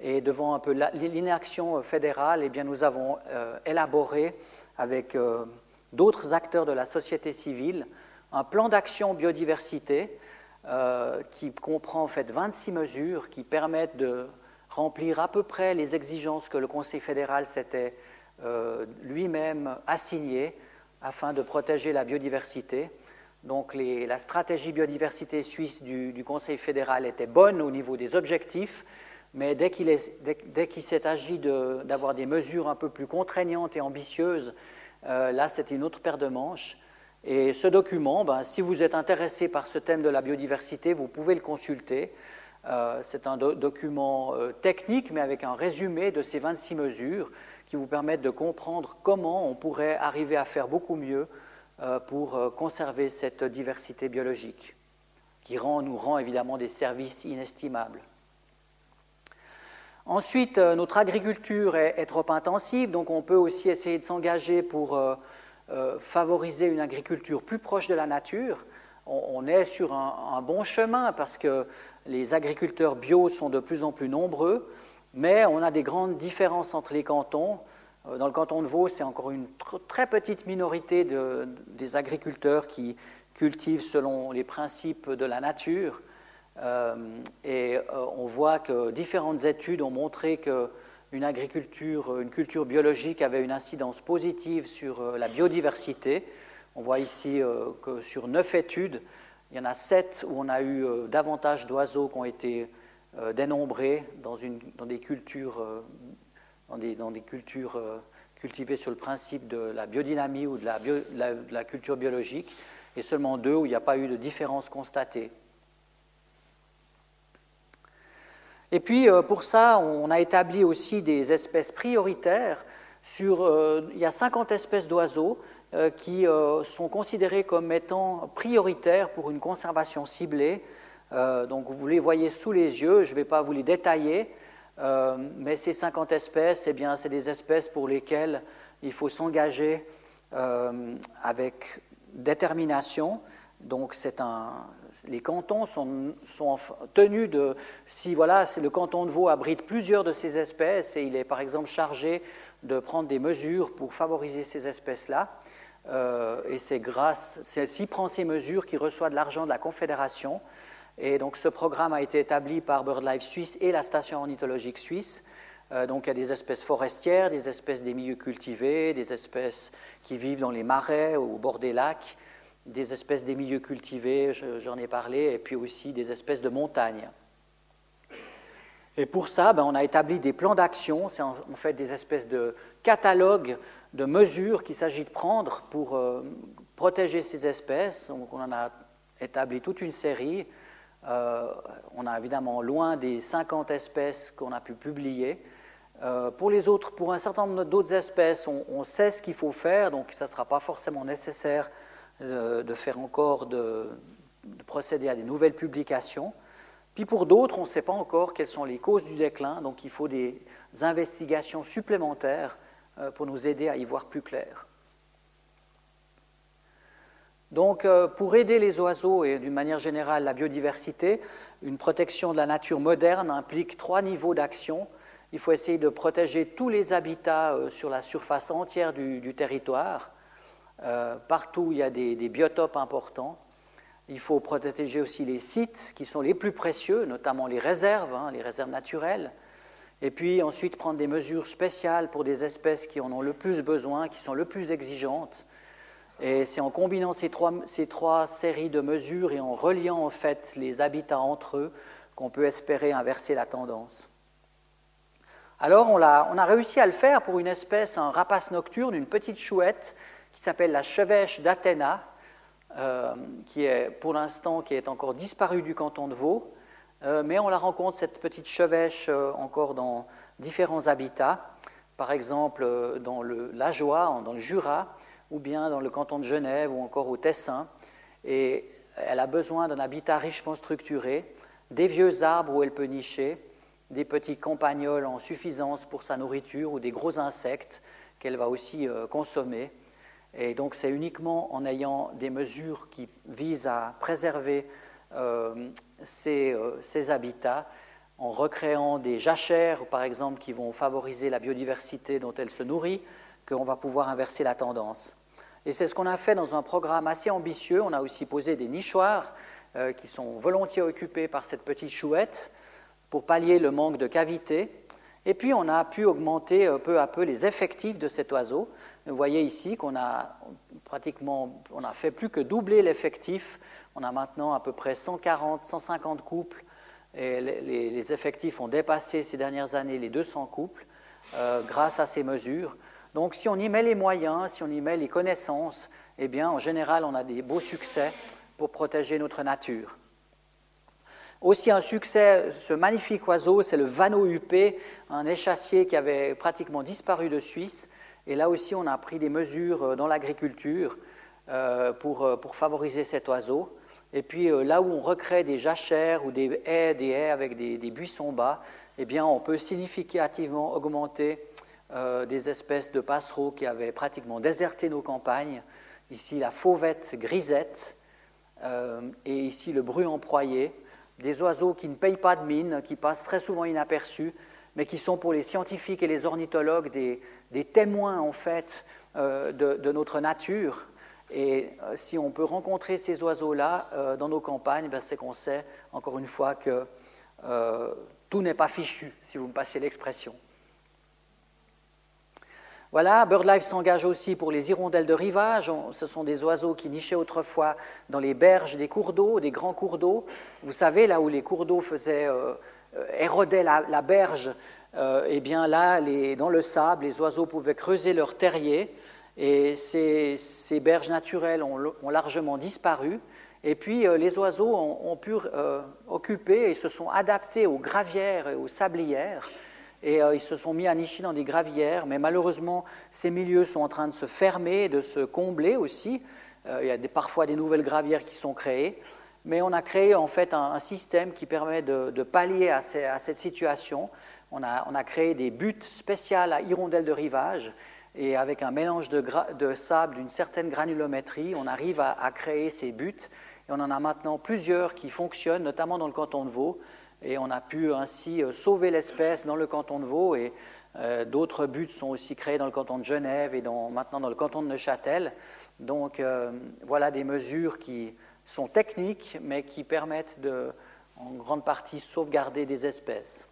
Et devant un peu l'inaction fédérale, eh bien, nous avons euh, élaboré avec euh, d'autres acteurs de la société civile un plan d'action biodiversité euh, qui comprend en fait 26 mesures qui permettent de remplir à peu près les exigences que le Conseil fédéral s'était lui-même assignées afin de protéger la biodiversité. Donc la stratégie biodiversité suisse du, Conseil fédéral était bonne au niveau des objectifs, mais dès qu'il s'est agi d'avoir des mesures un peu plus contraignantes et ambitieuses, euh, là, c'était une autre paire de manches. Et ce document, ben, si vous êtes intéressé par ce thème de la biodiversité, vous pouvez le consulter. Euh, c'est un document euh, technique, mais avec un résumé de ces 26 mesures qui vous permettent de comprendre comment on pourrait arriver à faire beaucoup mieux pour conserver cette diversité biologique, qui nous rend évidemment des services inestimables. Ensuite, euh, notre agriculture est, trop intensive, donc on peut aussi essayer de s'engager pour euh, euh, favoriser une agriculture plus proche de la nature. On, est sur un, bon chemin parce que les agriculteurs bio sont de plus en plus nombreux, mais on a des grandes différences entre les cantons. Dans le canton de Vaud, c'est encore une très petite minorité des agriculteurs qui cultivent selon les principes de la nature. Euh, et euh, on voit que différentes études ont montré qu'une agriculture, une culture biologique avait une incidence positive sur euh, la biodiversité. On voit ici que sur neuf études, il y en a sept où on a eu davantage d'oiseaux qui ont été dénombrés dans, des cultures, cultivées sur le principe de la biodynamie ou de la, culture biologique, et seulement deux où il n'y a pas eu de différence constatée. Et puis, euh, pour ça, on a établi aussi des espèces prioritaires. Euh, il y a 50 espèces d'oiseaux euh, qui sont considérées comme étant prioritaires pour une conservation ciblée. donc, vous les voyez sous les yeux, je ne vais pas vous les détailler, mais ces 50 espèces, eh c'est des espèces pour lesquelles il faut s'engager avec détermination. Donc, les cantons sont, tenus de, si voilà, le canton de Vaud abrite plusieurs de ces espèces et il est par exemple chargé de prendre des mesures pour favoriser ces espèces-là, euh, et c'est grâce, s'il prend ces mesures qu'il reçoit de l'argent de la Confédération. Et donc ce programme a été établi par BirdLife Suisse et la station ornithologique suisse. Euh, donc il y a des espèces forestières, des espèces des milieux cultivés, des espèces qui vivent dans les marais ou au bord des lacs, des espèces des milieux cultivés, j'en ai parlé, et puis aussi des espèces de montagne. Et pour ça, ben, on a établi des plans d'action, en fait des espèces de catalogues de mesures qu'il s'agit de prendre pour euh, protéger ces espèces. On en a établi toute une série. on a évidemment loin des 50 espèces qu'on a pu publier. pour les autres, pour un certain nombre d'autres espèces, on, sait ce qu'il faut faire, donc ça ne sera pas forcément nécessaire de faire encore de, de procéder à des nouvelles publications. Puis pour d'autres, on ne sait pas encore quelles sont les causes du déclin, donc il faut des investigations supplémentaires euh, pour nous aider à y voir plus clair. Donc euh, pour aider les oiseaux et d'une manière générale la biodiversité, une protection de la nature moderne implique trois niveaux d'action. Il faut essayer de protéger tous les habitats euh, sur la surface entière du, territoire, partout où il y a des biotopes importants. Il faut protéger aussi les sites qui sont les plus précieux, notamment les réserves, hein, les réserves naturelles. Et puis ensuite prendre des mesures spéciales pour des espèces qui en ont le plus besoin, qui sont le plus exigeantes. Et c'est en combinant ces trois, séries de mesures et en reliant en fait les habitats entre eux qu'on peut espérer inverser la tendance. Alors on a, on a, réussi à le faire pour une espèce, un rapace nocturne, une petite chouette qui s'appelle la chevêche d'Athéna, euh, qui est pour l'instant qui est encore disparue du canton de Vaud, euh, mais on la rencontre, cette petite chevêche, euh, encore dans différents habitats, par exemple dans le Lajoie, dans le Jura, ou bien dans le canton de Genève, ou encore au Tessin. Et elle a besoin d'un habitat richement structuré, des vieux arbres où elle peut nicher, des petits campagnols en suffisance pour sa nourriture ou des gros insectes qu'elle va aussi consommer. Et donc c'est uniquement en ayant des mesures qui visent à préserver euh, euh, ces, habitats, en recréant des jachères, par exemple, qui vont favoriser la biodiversité dont elle se nourrit, qu'on va pouvoir inverser la tendance. Et c'est ce qu'on a fait dans un programme assez ambitieux. On a aussi posé des nichoirs euh, qui sont volontiers occupés par cette petite chouette pour pallier le manque de cavité. Et puis on a pu augmenter peu à peu les effectifs de cet oiseau. Vous voyez ici qu'on a pratiquement, on a fait plus que doubler l'effectif. On a maintenant à peu près 140, 150 couples et les, effectifs ont dépassé ces dernières années les 200 couples euh, grâce à ces mesures. Donc si on y met les moyens, si on y met les connaissances, eh bien en général on a des beaux succès pour protéger notre nature. Aussi un succès, ce magnifique oiseau, c'est le vanneau huppé, un échassier qui avait pratiquement disparu de Suisse et là aussi, on a pris des mesures euh, dans l'agriculture euh, euh, pour, favoriser cet oiseau. Et puis là où on recrée des jachères ou des haies, avec des, buissons bas, eh bien, on peut significativement augmenter des espèces de passereaux qui avaient pratiquement déserté nos campagnes. Ici, la fauvette grisette et ici le bruant emproyé, des oiseaux qui ne payent pas de mine, qui passent très souvent inaperçus, mais qui sont pour les scientifiques et les ornithologues des, des témoins en fait euh, de, notre nature. Et euh, si on peut rencontrer ces oiseaux-là euh, dans nos campagnes, ben, c'est qu'on sait, encore une fois, que tout n'est pas fichu, si vous me passez l'expression. Voilà, BirdLife s'engage aussi pour les hirondelles de rivage. ce sont des oiseaux qui nichaient autrefois dans les berges des cours d'eau, des grands cours d'eau. Vous savez, là où les cours d'eau faisaient érodaient la berge euh, eh bien là, dans le sable, les oiseaux pouvaient creuser leur terrier et ces, berges naturelles ont, largement disparu. Et puis euh, les oiseaux ont, pu euh, occuper et se sont adaptés aux gravières et aux sablières. Et ils se sont mis à nicher dans des gravières, mais malheureusement, ces milieux sont en train de se fermer, de se combler aussi. il y a parfois des nouvelles gravières qui sont créées. Mais on a créé en fait un, système qui permet de, pallier à, cette situation on a, créé des buttes spéciales à hirondelles de rivage et avec un mélange de, sable d'une certaine granulométrie, on arrive à, créer ces buttes. Et on en a maintenant plusieurs qui fonctionnent, notamment dans le canton de Vaud. Et on a pu ainsi euh, sauver l'espèce dans le canton de Vaud. Et euh, d'autres buttes sont aussi créées dans le canton de Genève et maintenant dans le canton de Neuchâtel. Donc euh, voilà des mesures qui sont techniques, mais qui permettent de, en grande partie, sauvegarder des espèces.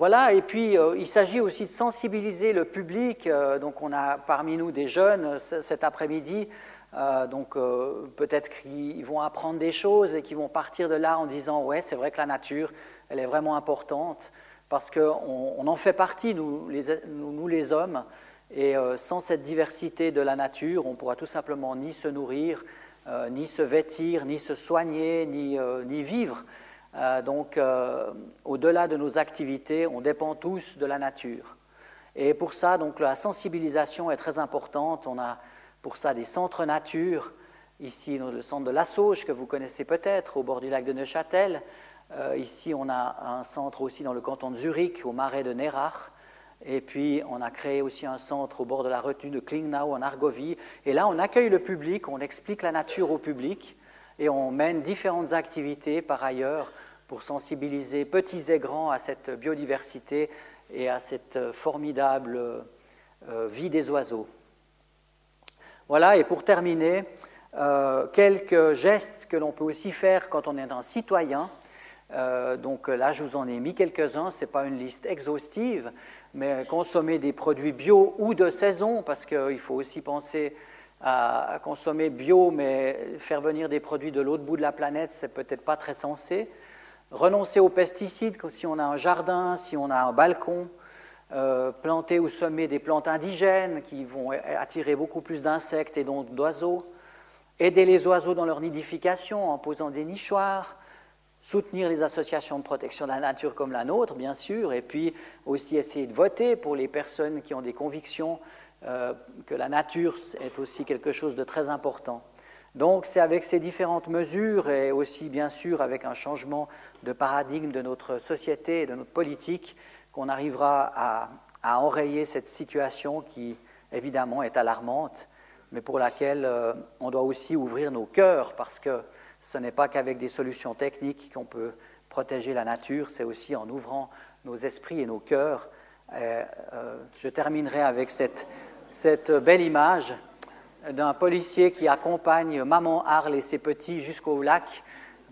Voilà, et puis euh, il s'agit aussi de sensibiliser le public. Euh, donc on a parmi nous des jeunes euh, cet après-midi, donc peut-être qu'ils vont apprendre des choses et qu'ils vont partir de là en disant ouais c'est vrai que la nature elle est vraiment importante parce qu'on on en fait partie nous les, nous, les hommes et sans cette diversité de la nature on pourra tout simplement ni se nourrir ni se vêtir, ni se soigner, ni, ni vivre. Donc, au-delà de nos activités, on dépend tous de la nature. Et pour ça, donc, la sensibilisation est très importante. On a pour ça des centres nature, ici le centre de la Sauge, que vous connaissez peut-être, au bord du lac de Neuchâtel. Euh, ici, on a un centre aussi dans le canton de Zurich, au marais de Nerach. Et puis, on a créé aussi un centre au bord de la retenue de Klingnau, en Argovie. Et là, on accueille le public, on explique la nature au public et on mène différentes activités par ailleurs pour sensibiliser petits et grands à cette biodiversité et à cette formidable euh, vie des oiseaux. Voilà, et pour terminer, euh, quelques gestes que l'on peut aussi faire quand on est un citoyen. Euh, donc là, je vous en ai mis quelques-uns, ce n'est pas une liste exhaustive, mais consommer des produits bio ou de saison, parce qu'il faut aussi penser à, consommer bio, mais faire venir des produits de l'autre bout de la planète, c'est peut-être pas très sensé. Renoncer aux pesticides, si on a un jardin, si on a un balcon, euh, planter ou semer des plantes indigènes qui vont attirer beaucoup plus d'insectes et donc d'oiseaux, aider les oiseaux dans leur nidification en posant des nichoirs, soutenir les associations de protection de la nature comme la nôtre, bien sûr, et puis aussi essayer de voter pour les personnes qui ont des convictions euh, que la nature est aussi quelque chose de très important. Donc c'est avec ces différentes mesures et aussi bien sûr avec un changement de paradigme de notre société et de notre politique qu'on arrivera à, enrayer cette situation qui, évidemment, est alarmante, mais pour laquelle euh, on doit aussi ouvrir nos cœurs, parce que ce n'est pas qu'avec des solutions techniques qu'on peut protéger la nature, c'est aussi en ouvrant nos esprits et nos cœurs. Euh, je terminerai avec cette, cette belle image d'un policier qui accompagne maman Arle et ses petits jusqu'au lac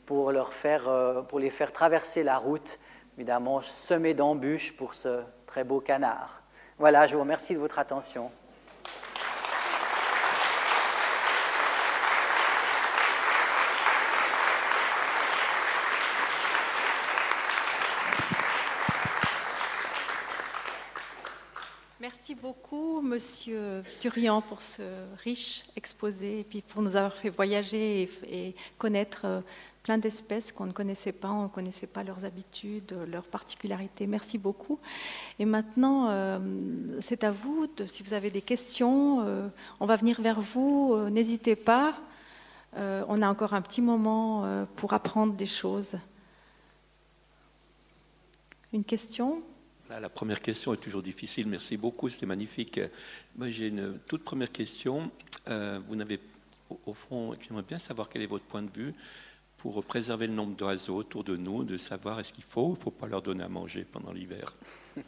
pour, leur faire, euh, pour les faire traverser la route évidemment semé d'embûches pour ce très beau canard. Voilà, je vous remercie de votre attention. Merci beaucoup, Monsieur Turian, pour ce riche exposé et puis pour nous avoir fait voyager et, connaître euh, plein d'espèces qu'on ne connaissait pas, on ne connaissait pas leurs habitudes, leurs particularités. Merci beaucoup. Et maintenant, euh, c'est à vous, si vous avez des questions, euh, on va venir vers vous, n'hésitez pas. on a encore un petit moment pour apprendre des choses. Une question? La première question est toujours difficile. Merci beaucoup, c'était magnifique. Moi, j'ai une toute première question. vous n'avez, au fond, j'aimerais bien savoir quel est votre point de vue pour préserver le nombre d'oiseaux autour de nous, de savoir est-ce qu'il faut ou il ne faut pas leur donner à manger pendant l'hiver.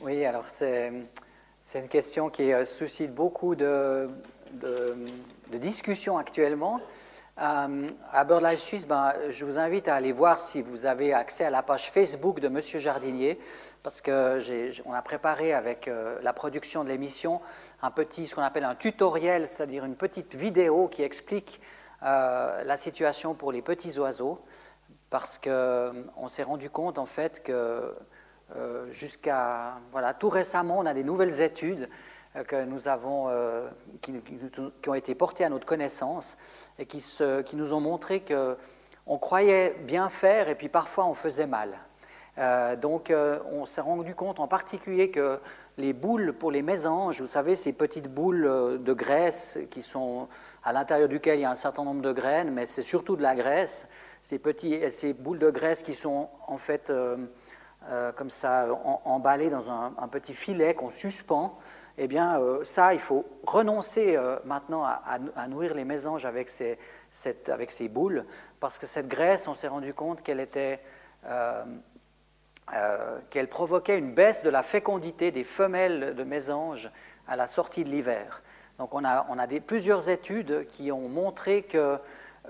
Oui, alors c'est, c'est une question qui euh, suscite beaucoup de, de, discussions actuellement. Euh, à BirdLife Suisse, ben, je vous invite à aller voir si vous avez accès à la page Facebook de Monsieur Jardinier, parce qu'on a préparé avec euh, la production de l'émission un petit, ce qu'on appelle un tutoriel, c'est-à-dire une petite vidéo qui explique euh, la situation pour les petits oiseaux, parce qu'on s'est rendu compte en fait que jusqu'à voilà, tout récemment, on a des nouvelles études que nous avons, qui, qui, ont été portées à notre connaissance et qui, nous ont montré que on croyait bien faire et puis parfois on faisait mal. donc on s'est rendu compte en particulier que les boules pour les mésanges, vous savez, ces petites boules de graisse qui sont à l'intérieur duquel il y a un certain nombre de graines, mais c'est surtout de la graisse. Ces, petits, ces boules de graisse qui sont en fait euh, euh, comme ça emballées dans un, petit filet qu'on suspend, eh bien euh, ça, il faut renoncer maintenant à, nourrir les mésanges avec ces, avec ces boules, parce que cette graisse, on s'est rendu compte qu'elle était... qu'elle provoquait une baisse de la fécondité des femelles de mésanges à la sortie de l'hiver. Donc on a, plusieurs études qui ont montré que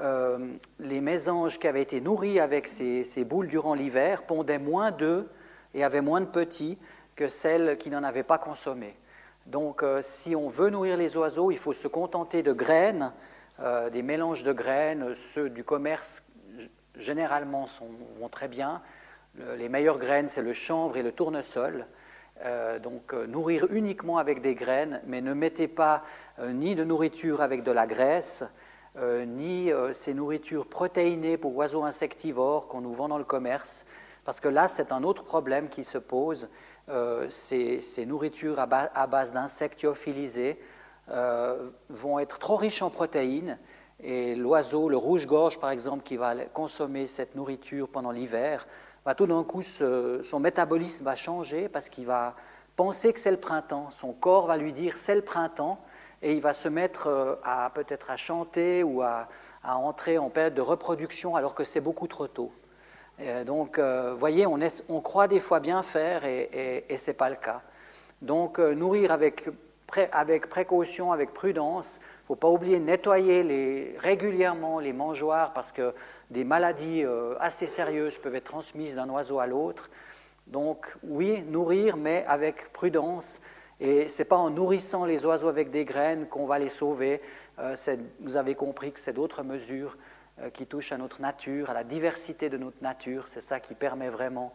euh, les mésanges qui avaient été nourris avec ces, boules durant l'hiver pondaient moins d'œufs et avaient moins de petits que celles qui n'en avaient pas consommé. Donc euh, si on veut nourrir les oiseaux, il faut se contenter de graines, euh, des mélanges de graines. Ceux du commerce, généralement, vont très bien. les meilleures graines, c'est le chanvre et le tournesol. Donc nourrir uniquement avec des graines, mais ne mettez pas ni de nourriture avec de la graisse, ni ces nourritures protéinées pour oiseaux insectivores qu'on nous vend dans le commerce, parce que là c'est un autre problème qui se pose. Ces, ces, nourritures à, base d'insectes lyophilisés vont être trop riches en protéines et l'oiseau, le rouge-gorge par exemple, qui va consommer cette nourriture pendant l'hiver, va tout d'un coup, son métabolisme va changer parce qu'il va penser que c'est le printemps. Son corps va lui dire c'est le printemps et il va se mettre euh, à peut-être à chanter ou à, entrer en période de reproduction alors que c'est beaucoup trop tôt. donc, euh, vous voyez, on, croit des fois bien faire et, et, ce n'est pas le cas. Donc, euh, nourrir avec, précaution, avec prudence, ne faut pas oublier nettoyer régulièrement les mangeoires parce que des maladies euh, assez sérieuses peuvent être transmises d'un oiseau à l'autre. Donc oui, nourrir, mais avec prudence. Et ce n'est pas en nourrissant les oiseaux avec des graines qu'on va les sauver. Euh, vous avez compris que c'est d'autres mesures euh, qui touchent à notre nature, à la diversité de notre nature. C'est ça qui permet vraiment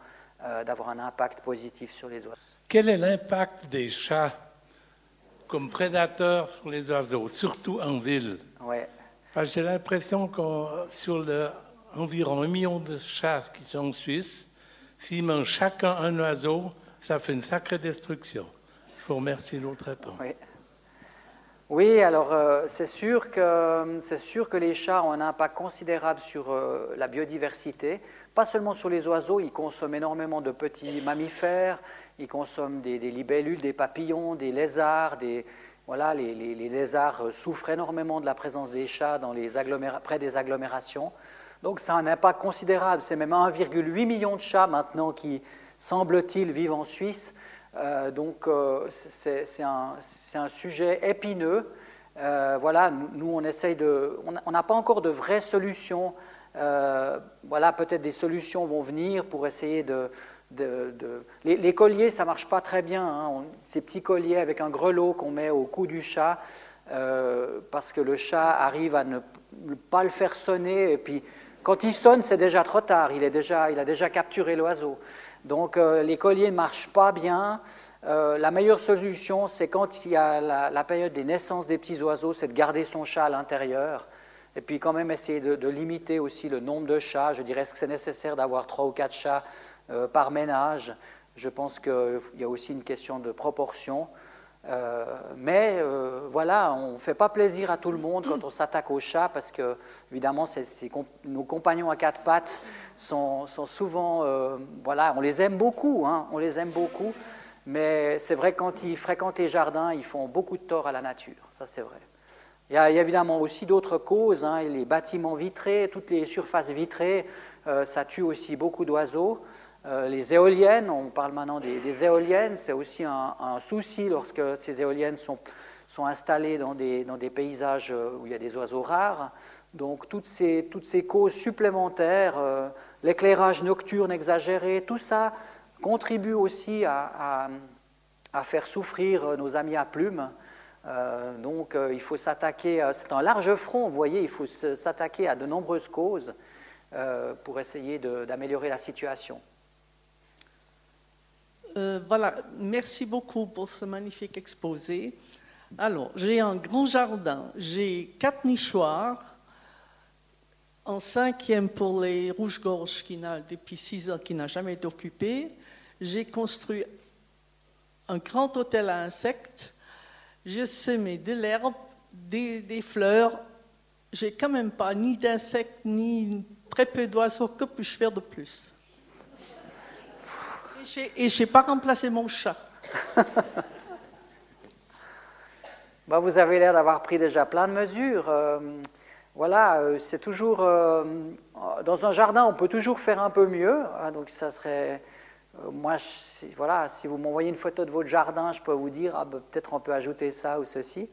d'avoir un impact positif sur les oiseaux. Quel est l'impact des chats comme prédateurs sur les oiseaux, surtout en ville? Ouais. J'ai l'impression que sur le, environ un million de chats qui sont en Suisse, s'ils mangent chacun un oiseau, ça fait une sacrée destruction. Je vous remercie de votre réponse. Oui. Alors euh, c'est sûr, que, sûr que les chats ont un impact considérable sur euh, la biodiversité, pas seulement sur les oiseaux, ils consomment énormément de petits mammifères, ils consomment des, libellules, des papillons, des lézards. Des, voilà, les, lézards souffrent énormément de la présence des chats dans les près des agglomérations. Donc ça a un impact considérable. C'est même 1,8 million de chats maintenant qui, semble-t-il, vivent en Suisse. Euh, donc euh, c'est un, sujet épineux. Euh, voilà, nous, on essaye de... On n'a pas encore de vraies solutions. voilà, peut-être des solutions vont venir pour essayer de, les, colliers, ça marche pas très bien. Hein. ces petits colliers avec un grelot qu'on met au cou du chat, parce que le chat arrive à ne pas le faire sonner, et puis quand il sonne, c'est déjà trop tard. Il, est déjà, il a déjà capturé l'oiseau. Donc euh, les colliers ne marchent pas bien. Euh, la meilleure solution, c'est quand il y a la, période des naissances des petits oiseaux, c'est de garder son chat à l'intérieur. Et puis quand même essayer de, limiter aussi le nombre de chats. Je dirais, que c'est nécessaire d'avoir trois ou quatre chats euh, par ménage? Je pense qu'il y a aussi une question de proportion. Euh, mais euh, voilà, on ne fait pas plaisir à tout le monde quand on s'attaque aux chats parce que, évidemment, nos compagnons à quatre pattes sont, souvent. voilà, on les aime beaucoup, hein, on les aime beaucoup. Mais c'est vrai quand ils fréquentent les jardins, ils font beaucoup de tort à la nature. Ça, c'est vrai. Il y, a, évidemment aussi d'autres causes. Hein, les bâtiments vitrés, toutes les surfaces vitrées, ça tue aussi beaucoup d'oiseaux. Euh, les éoliennes, on parle maintenant des, éoliennes, c'est aussi un, souci lorsque ces éoliennes sont, installées dans des, paysages euh, où il y a des oiseaux rares. Donc toutes ces, causes supplémentaires, euh, l'éclairage nocturne exagéré, tout ça contribue aussi à, faire souffrir nos amis à plumes. donc il faut s'attaquer, c'est un large front, vous voyez, il faut s'attaquer à de nombreuses causes pour essayer d'améliorer la situation. Euh, voilà, merci beaucoup pour ce magnifique exposé. Alors, j'ai un grand jardin, j'ai quatre nichoirs, un cinquième pour les rouges-gorges qui n'a, depuis six ans qui n'a jamais été occupé. J'ai construit un grand hôtel à insectes. J'ai semé de l'herbe, des, des fleurs. J'ai quand même pas ni d'insectes, ni très peu d'oiseaux. Que puis-je faire de plus? Et je n'ai pas remplacé mon chat. bah, vous avez l'air d'avoir pris déjà plein de mesures. Euh, voilà, euh, c'est toujours. Euh, dans un jardin, on peut toujours faire un peu mieux. Hein, donc, ça serait. moi, voilà, si vous m'envoyez une photo de votre jardin, je peux vous dire, ah, bah, peut-être on peut ajouter ça ou ceci.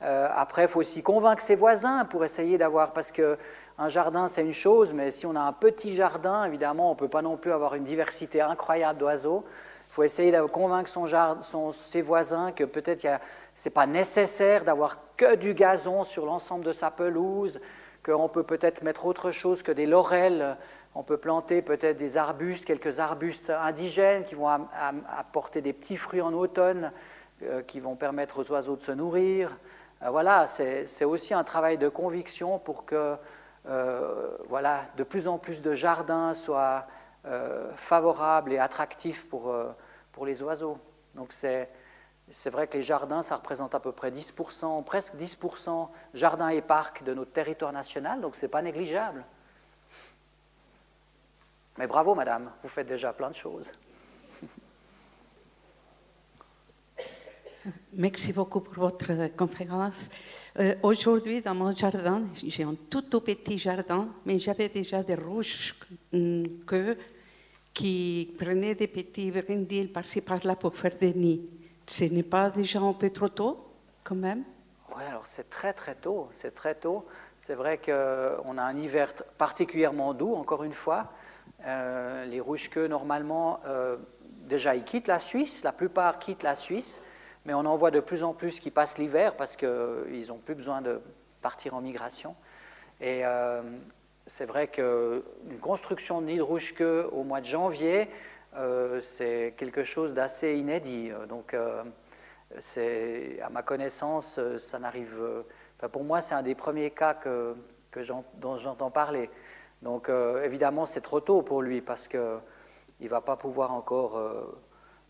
après, il faut aussi convaincre ses voisins pour essayer d'avoir. Parce que un jardin, c'est une chose, mais si on a un petit jardin, évidemment, on ne peut pas non plus avoir une diversité incroyable d'oiseaux. Il faut essayer de convaincre son ses voisins que peut-être ce n'est pas nécessaire d'avoir que du gazon sur l'ensemble de sa pelouse, qu'on peut peut-être mettre autre chose que des laurels. On peut planter peut-être des arbustes, quelques arbustes indigènes qui vont apporter des petits fruits en automne, euh, qui vont permettre aux oiseaux de se nourrir. Euh, voilà, c'est aussi un travail de conviction pour que voilà, de plus en plus de jardins soient euh, favorables et attractifs pour, euh, pour les oiseaux. Donc c'est c'est vrai que les jardins, ça représente à peu près 10%, presque 10% jardins et parcs de notre territoire national, donc ce n'est pas négligeable. Mais bravo, madame, vous faites déjà plein de choses. Merci beaucoup pour votre euh, conférence. Euh, Aujourd'hui, dans mon jardin, j'ai un tout, petit jardin, mais j'avais déjà des rouges hum, queues qui prenaient des petits brindilles par-ci par-là pour faire des nids. Ce n'est pas déjà un peu trop tôt, quand même? Oui, alors c'est très très tôt, c'est très tôt. C'est vrai qu'on a un hiver particulièrement doux, encore une fois. Euh, les rouges-queues, normalement, euh, déjà, ils quittent la Suisse, la plupart quittent la Suisse, mais on en voit de plus en plus qui passent l'hiver parce qu'ils n'ont plus besoin de partir en migration. Et euh, c'est vrai qu'une construction de nid de rouge-queue au mois de janvier, euh, c'est quelque chose d'assez inédit. Donc, euh, à ma connaissance, euh, ça n'arrive. euh, pour moi, c'est un des premiers cas que, dont j'entends parler. Donc, euh, évidemment, c'est trop tôt pour lui parce qu'il ne va pas pouvoir encore euh,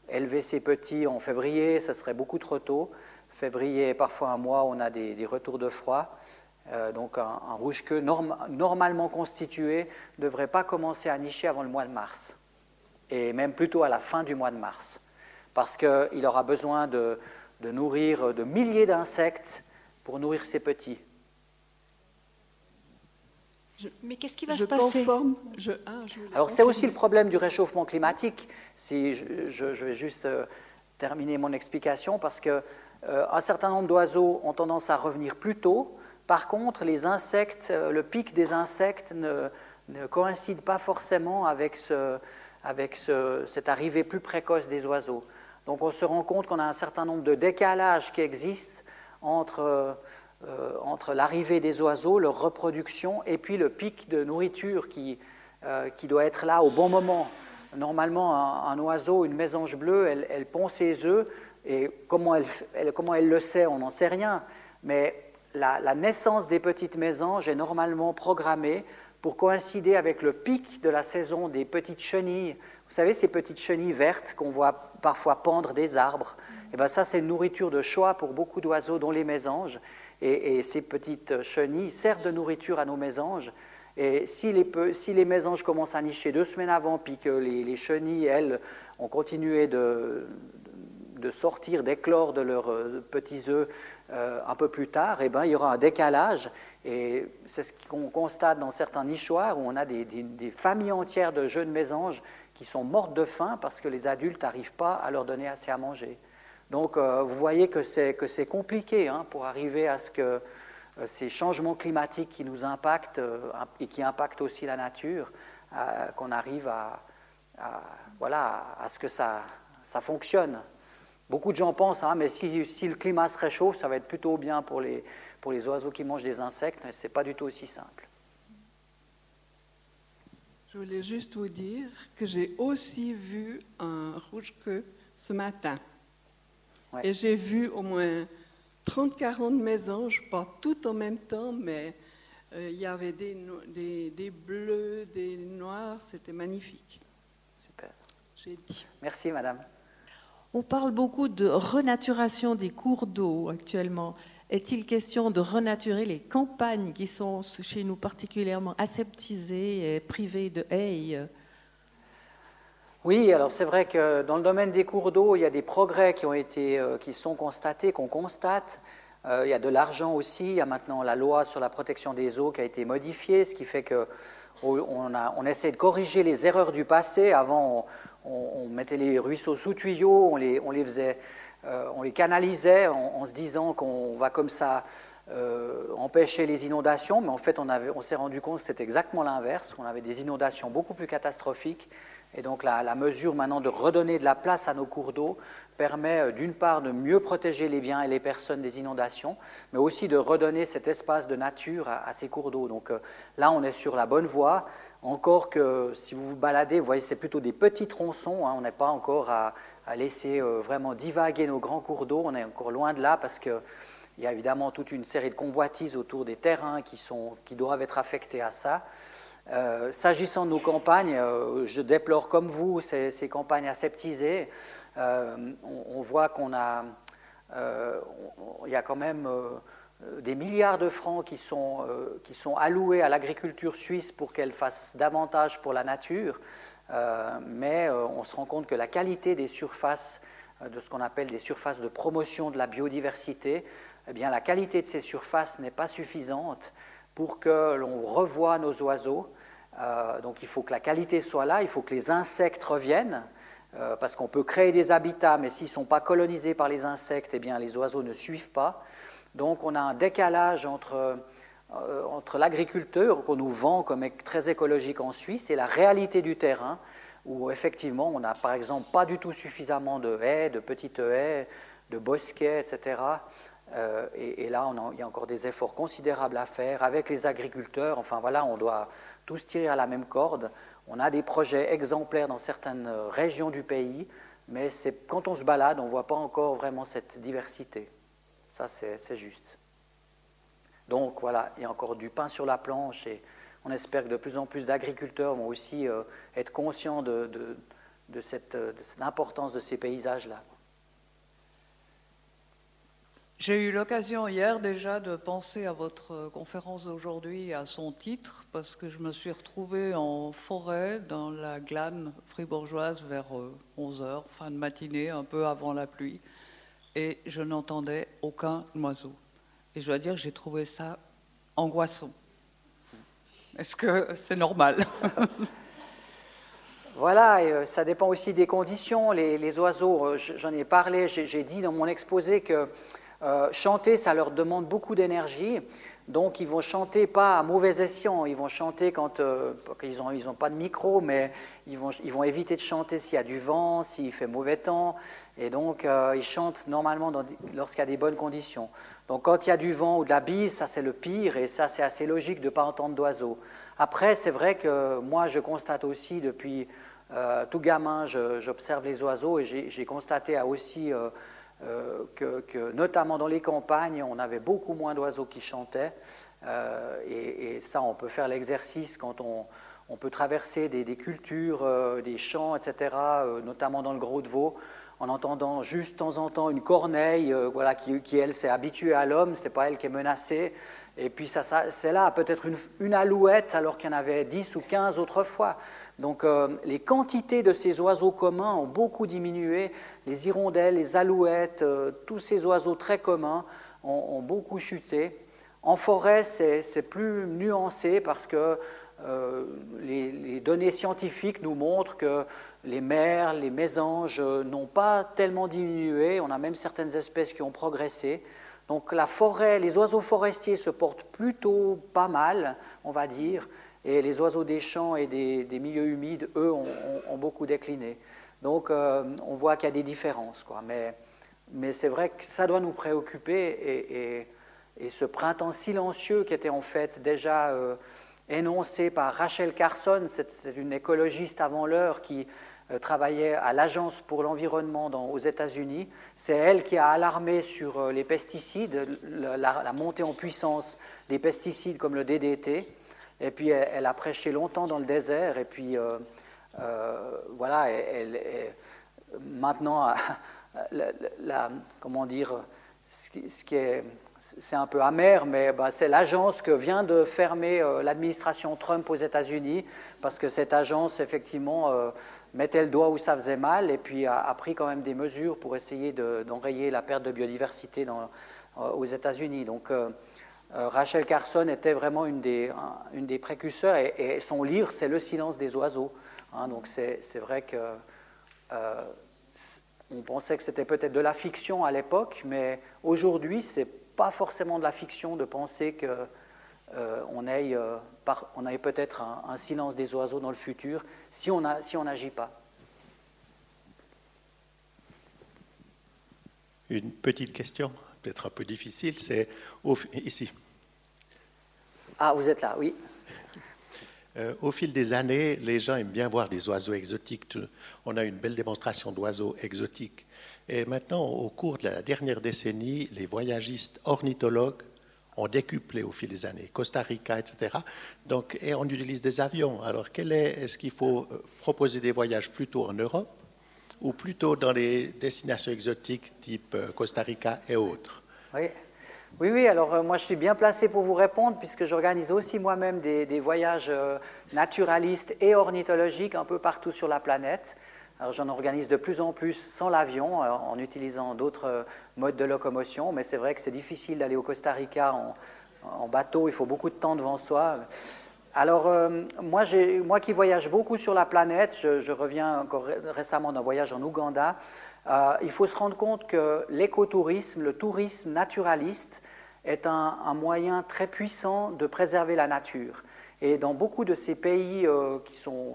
élever ses petits en février. Ce serait beaucoup trop tôt. Février, parfois un mois, on a des, retours de froid. Euh, donc, un, rouge-queue norm- normalement constitué ne devrait pas commencer à nicher avant le mois de mars et même plutôt à la fin du mois de mars, parce qu'il aura besoin de nourrir de milliers d'insectes pour nourrir ses petits. Mais qu'est-ce qui va Je se passer conforme. Je, ah, je voulais Alors c'est aussi le problème du réchauffement climatique. Si je, je- je vais juste euh, terminer mon explication parce que euh, un certain nombre d'oiseaux ont tendance à revenir plus tôt. Par contre, les insectes, euh, le pic des insectes ne, ne coïncide pas forcément avec, ce- avec ce- cette arrivée plus précoce des oiseaux. Donc on se rend compte qu'on a un certain nombre de décalages qui existent entre euh, entre l'arrivée des oiseaux, leur reproduction, et puis le pic de nourriture qui, euh, qui doit être là au bon moment. Normalement, un, oiseau, une mésange bleue, elle, pond ses œufs, et comment elle, comment elle le sait, on n'en sait rien. Mais la naissance des petites mésanges est normalement programmée pour coïncider avec le pic de la saison des petites chenilles. Vous savez, ces petites chenilles vertes qu'on voit parfois pendre des arbres, et ben ça, c'est une nourriture de choix pour beaucoup d'oiseaux, dont les mésanges. Et, et ces petites chenilles servent de nourriture à nos mésanges. Et si les, pe- si les mésanges commencent à nicher deux semaines avant, puis que les, les chenilles, elles, ont continué de, de sortir, d'éclore de leurs euh, petits œufs euh, un peu plus tard, eh ben, il y aura un décalage. Et c'est ce qu'on constate dans certains nichoirs où on a des, familles entières de jeunes mésanges qui sont mortes de faim parce que les adultes n'arrivent pas à leur donner assez à manger. Donc euh, vous voyez que c'est, compliqué hein, pour arriver à ce que euh, ces changements climatiques qui nous impactent et qui impactent aussi la nature, qu'on arrive à, à- voilà, à ce que ça, ça fonctionne. Beaucoup de gens pensent, ah, mais si, si le climat se réchauffe, ça va être plutôt bien pour les, pour les oiseaux qui mangent des insectes, mais ce n'est pas du tout aussi simple. Je voulais juste vous dire que j'ai aussi vu un rouge-queue ce matin. Ouais. Et j'ai vu au moins 30-40 mésanges, pas toutes en même temps, mais euh, il y avait des, des, des bleus, des noirs, c'était magnifique. Super. J'ai dit. Merci, madame. On parle beaucoup de renaturation des cours d'eau actuellement. Est-il question de renaturer les campagnes qui sont chez nous particulièrement aseptisées et privées de haies Oui, alors c'est vrai que dans le domaine des cours d'eau, il y a des progrès qui ont été, euh, qui sont constatés, qu'on constate. Euh, il y a de l'argent aussi. Il y a maintenant la loi sur la protection des eaux qui a été modifiée, ce qui fait que on, on a- on essaie de corriger les erreurs du passé. Avant, on- mettait les ruisseaux sous tuyaux, on les, faisait, euh, on les canalisait en, se disant qu'on va comme ça euh, empêcher les inondations, mais en fait, on, on s'est rendu compte que c'était exactement l'inverse. On avait des inondations beaucoup plus catastrophiques. Et donc la mesure maintenant de redonner de la place à nos cours d'eau permet euh, d'une part de mieux protéger les biens et les personnes des inondations, mais aussi de redonner cet espace de nature à, ces cours d'eau. Donc euh, là, on est sur la bonne voie. Encore que si vous vous baladez, vous voyez, c'est plutôt des petits tronçons. Hein. on n'est pas encore à, laisser euh, vraiment divaguer nos grands cours d'eau. On est encore loin de là parce qu'il y a évidemment toute une série de convoitises autour des terrains qui, doivent être affectés à ça. S'agissant de nos campagnes, je déplore comme vous ces, ces campagnes aseptisées. Euh, on, voit qu'on a, euh, il y a quand même euh, des milliards de francs qui sont, qui sont alloués à l'agriculture suisse pour qu'elle fasse davantage pour la nature, mais on se rend compte que la qualité des surfaces, de ce qu'on appelle des surfaces de promotion de la biodiversité, eh bien, la qualité de ces surfaces n'est pas suffisante pour que l'on revoie nos oiseaux. donc il faut que la qualité soit là, il faut que les insectes reviennent. Euh, parce qu'on peut créer des habitats, mais s'ils ne sont pas colonisés par les insectes, eh bien, les oiseaux ne suivent pas. Donc on a un décalage entre, euh, entre l'agriculteur, qu'on nous vend comme très écologique en Suisse, et la réalité du terrain, où effectivement on n'a par exemple pas du tout suffisamment de haies, de petites haies, de bosquets, etc. Euh, et, là, il y a encore des efforts considérables à faire avec les agriculteurs. Enfin voilà, on doit tous tirer à la même corde. On a des projets exemplaires dans certaines régions du pays, mais quand on se balade, on ne voit pas encore vraiment cette diversité. Ça, c'est juste. Donc voilà, il y a encore du pain sur la planche et on espère que de plus en plus d'agriculteurs vont aussi euh, être conscients de, de de ces paysages-là. J'ai eu l'occasion hier déjà de penser à votre conférence d'aujourd'hui à son titre, parce que je me suis retrouvée en forêt dans la glane fribourgeoise vers 11h, euh, fin de matinée, un peu avant la pluie, et je n'entendais aucun oiseau. Et je dois dire que j'ai trouvé ça angoissant. Est-ce que c'est normal? Voilà, et euh, ça dépend aussi des conditions. Les, oiseaux, euh, j'en ai parlé, j'ai dit dans mon exposé que euh, chanter, ça leur demande beaucoup d'énergie. Donc, ils vont chanter pas à mauvais escient. Ils vont chanter quand euh, ils n'ont ils ont pas de micro, mais ils vont, ils vont éviter de chanter s'il y a du vent, s'il fait mauvais temps. Et donc, euh, ils chantent normalement lorsqu'il y a des bonnes conditions. Donc, quand il y a du vent ou de la bise, ça c'est le pire, et ça c'est assez logique de ne pas entendre d'oiseaux. Après, c'est vrai que moi, je constate aussi depuis tout gamin, j'observe les oiseaux, et j'ai constaté aussi euh, que, notamment dans les campagnes, on avait beaucoup moins d'oiseaux qui chantaient. Euh, et, ça, on peut faire l'exercice quand on, peut traverser des, cultures, euh, des champs, etc., notamment dans le Gros de Vaud, en entendant juste de temps en temps une corneille, voilà, qui, qui elle s'est habituée à l'homme, c'est pas elle qui est menacée. Et puis ça, c'est là peut-être une, une, alouette alors qu'il y en avait 10 ou 15 autrefois. Donc euh, les quantités de ces oiseaux communs ont beaucoup diminué. Les hirondelles, les alouettes, euh, tous ces oiseaux très communs ont, beaucoup chuté. En forêt, c'est plus nuancé parce que euh, les, données scientifiques nous montrent que les merles, les mésanges n'ont pas tellement diminué. On a même certaines espèces qui ont progressé. Donc la forêt, les oiseaux forestiers se portent plutôt pas mal, on va dire. Et les oiseaux des champs et des, milieux humides, eux, ont, beaucoup décliné. Donc euh, on voit qu'il y a des différences. Mais, c'est vrai que ça doit nous préoccuper. Et, ce printemps silencieux qui était en fait déjà euh, énoncé par Rachel Carson, c'est une écologiste avant l'heure qui euh, travaillait à l'Agence pour l'environnement aux États-Unis. C'est elle qui a alarmé sur les pesticides, la, montée en puissance des pesticides comme le DDT. Et puis elle, a prêché longtemps dans le désert. Et puis euh, euh, voilà, elle, maintenant, la, comment dire, ce qui, est, c'est un peu amer, mais bah, c'est l'agence que vient de fermer euh, l'administration Trump aux États-Unis, parce que cette agence, effectivement, mettait le doigt où ça faisait mal, et puis a, pris quand même des mesures pour essayer d'enrayer la perte de biodiversité aux États-Unis. Donc, Rachel Carson était vraiment une des, précurseurs et, son livre, c'est Le silence des oiseaux. Hein. donc c'est vrai que euh, on pensait que c'était peut-être de la fiction à l'époque, mais aujourd'hui, c'est pas forcément de la fiction de penser que on ait, peut-être un, silence des oiseaux dans le futur si on n'agit si pas. Une petite question, peut-être un peu difficile, c'est ici. Ah, vous êtes là, oui. Euh, au fil des années, les gens aiment bien voir des oiseaux exotiques. On a une belle démonstration d'oiseaux exotiques. Et maintenant, au cours de la dernière décennie, les voyagistes ornithologues ont décuplé au fil des années, Costa Rica, etc. Donc, et on utilise des avions. Alors, quel est, est-ce qu'il faut euh, proposer des voyages plutôt en Europe ou plutôt dans les destinations exotiques type euh, Costa Rica et autres Oui. Oui, oui, alors euh, moi je suis bien placé pour vous répondre puisque j'organise aussi moi-même des, voyages euh, naturalistes et ornithologiques un peu partout sur la planète. Alors j'en organise de plus en plus sans l'avion, en utilisant d'autres modes de locomotion, mais c'est vrai que c'est difficile d'aller au Costa Rica en, bateau, il faut beaucoup de temps devant soi. Alors, moi, moi, qui voyage beaucoup sur la planète, je, reviens encore récemment d'un voyage en Ouganda, euh, il faut se rendre compte que l'écotourisme, le tourisme naturaliste, est un, moyen très puissant de préserver la nature. Et dans beaucoup de ces pays euh,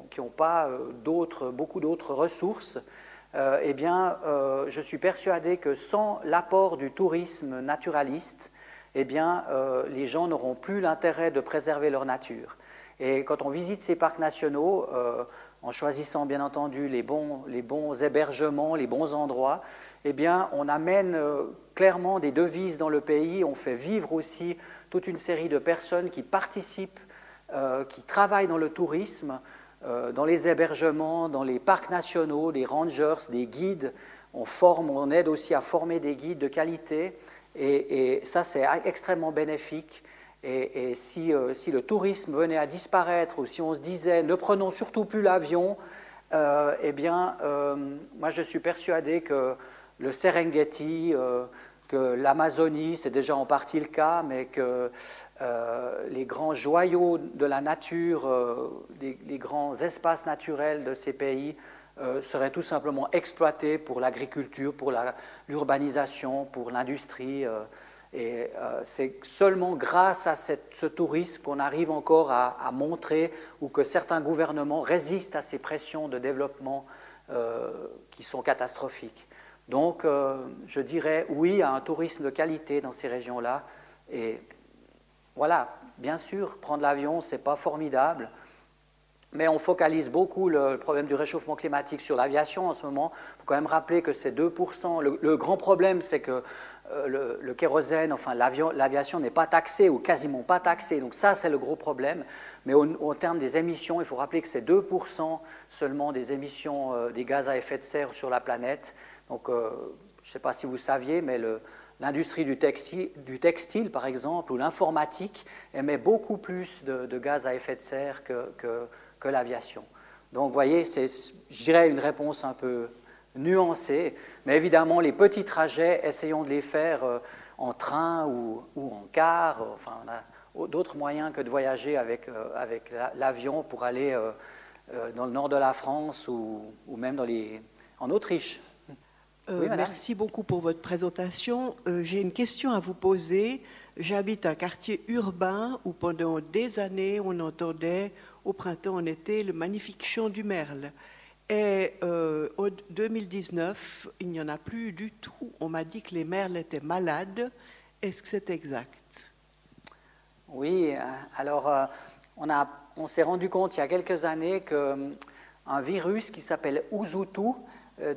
qui n'ont pas euh, beaucoup d'autres ressources, eh bien, je suis persuadé que sans l'apport du tourisme naturaliste, eh bien, les gens n'auront plus l'intérêt de préserver leur nature. Et quand on visite ces parcs nationaux, en choisissant bien entendu les bons, hébergements, les bons endroits, eh bien, on amène euh, clairement des devises dans le pays, on fait vivre aussi toute une série de personnes qui participent, euh, qui travaillent dans le tourisme, euh, dans les hébergements, dans les parcs nationaux, des rangers, des guides. On forme, on aide aussi à former des guides de qualité, et, et ça c'est extrêmement bénéfique. Et, euh, si, le tourisme venait à disparaître, ou si on se disait ne prenons surtout plus l'avion, euh, eh bien, euh, moi je suis persuadé que le Serengeti, que l'Amazonie, c'est déjà en partie le cas, mais que les grands joyaux de la nature, les, les, grands espaces naturels de ces pays seraient tout simplement exploités pour l'agriculture, pour l'urbanisation, pour l'industrie. Et euh, c'est seulement grâce à ce tourisme qu'on arrive encore à, montrer ou que certains gouvernements résistent à ces pressions de développement euh, qui sont catastrophiques. Donc, euh, je dirais oui à un tourisme de qualité dans ces régions-là. Et voilà, bien sûr, prendre l'avion, ce n'est pas formidable, mais on focalise beaucoup le problème du réchauffement climatique sur l'aviation en ce moment. Il faut quand même rappeler que c'est 2%. Le, grand problème, c'est que euh, le, kérosène, enfin l'aviation n'est pas taxée ou quasiment pas taxée. Donc ça, c'est le gros problème. Mais au, terme des émissions, il faut rappeler que c'est 2% seulement des émissions euh, des gaz à effet de serre sur la planète. Donc euh, je ne sais pas si vous saviez, mais l'industrie du textile, par exemple, ou l'informatique émet beaucoup plus de, gaz à effet de serre que que l'aviation. Donc, vous voyez, c'est, je dirais, une réponse un peu nuancée, mais évidemment, les petits trajets, essayons de les faire euh, en train ou, en car. Enfin, on a d'autres moyens que de voyager avec, euh, avec l'avion pour aller euh, dans le nord de la France ou, ou même dans les, en Autriche. merci beaucoup pour votre présentation. J'ai une question à vous poser. J'habite un quartier urbain où pendant des années on entendait au printemps, en été, le magnifique chant du merle. Et euh, en 2019, il n'y en a plus du tout. On m'a dit que les merles étaient malades. Est-ce que c'est exact? Oui, euh, alors euh, on, a, on s'est rendu compte il y a quelques années qu'un virus qui s'appelle Uzutu,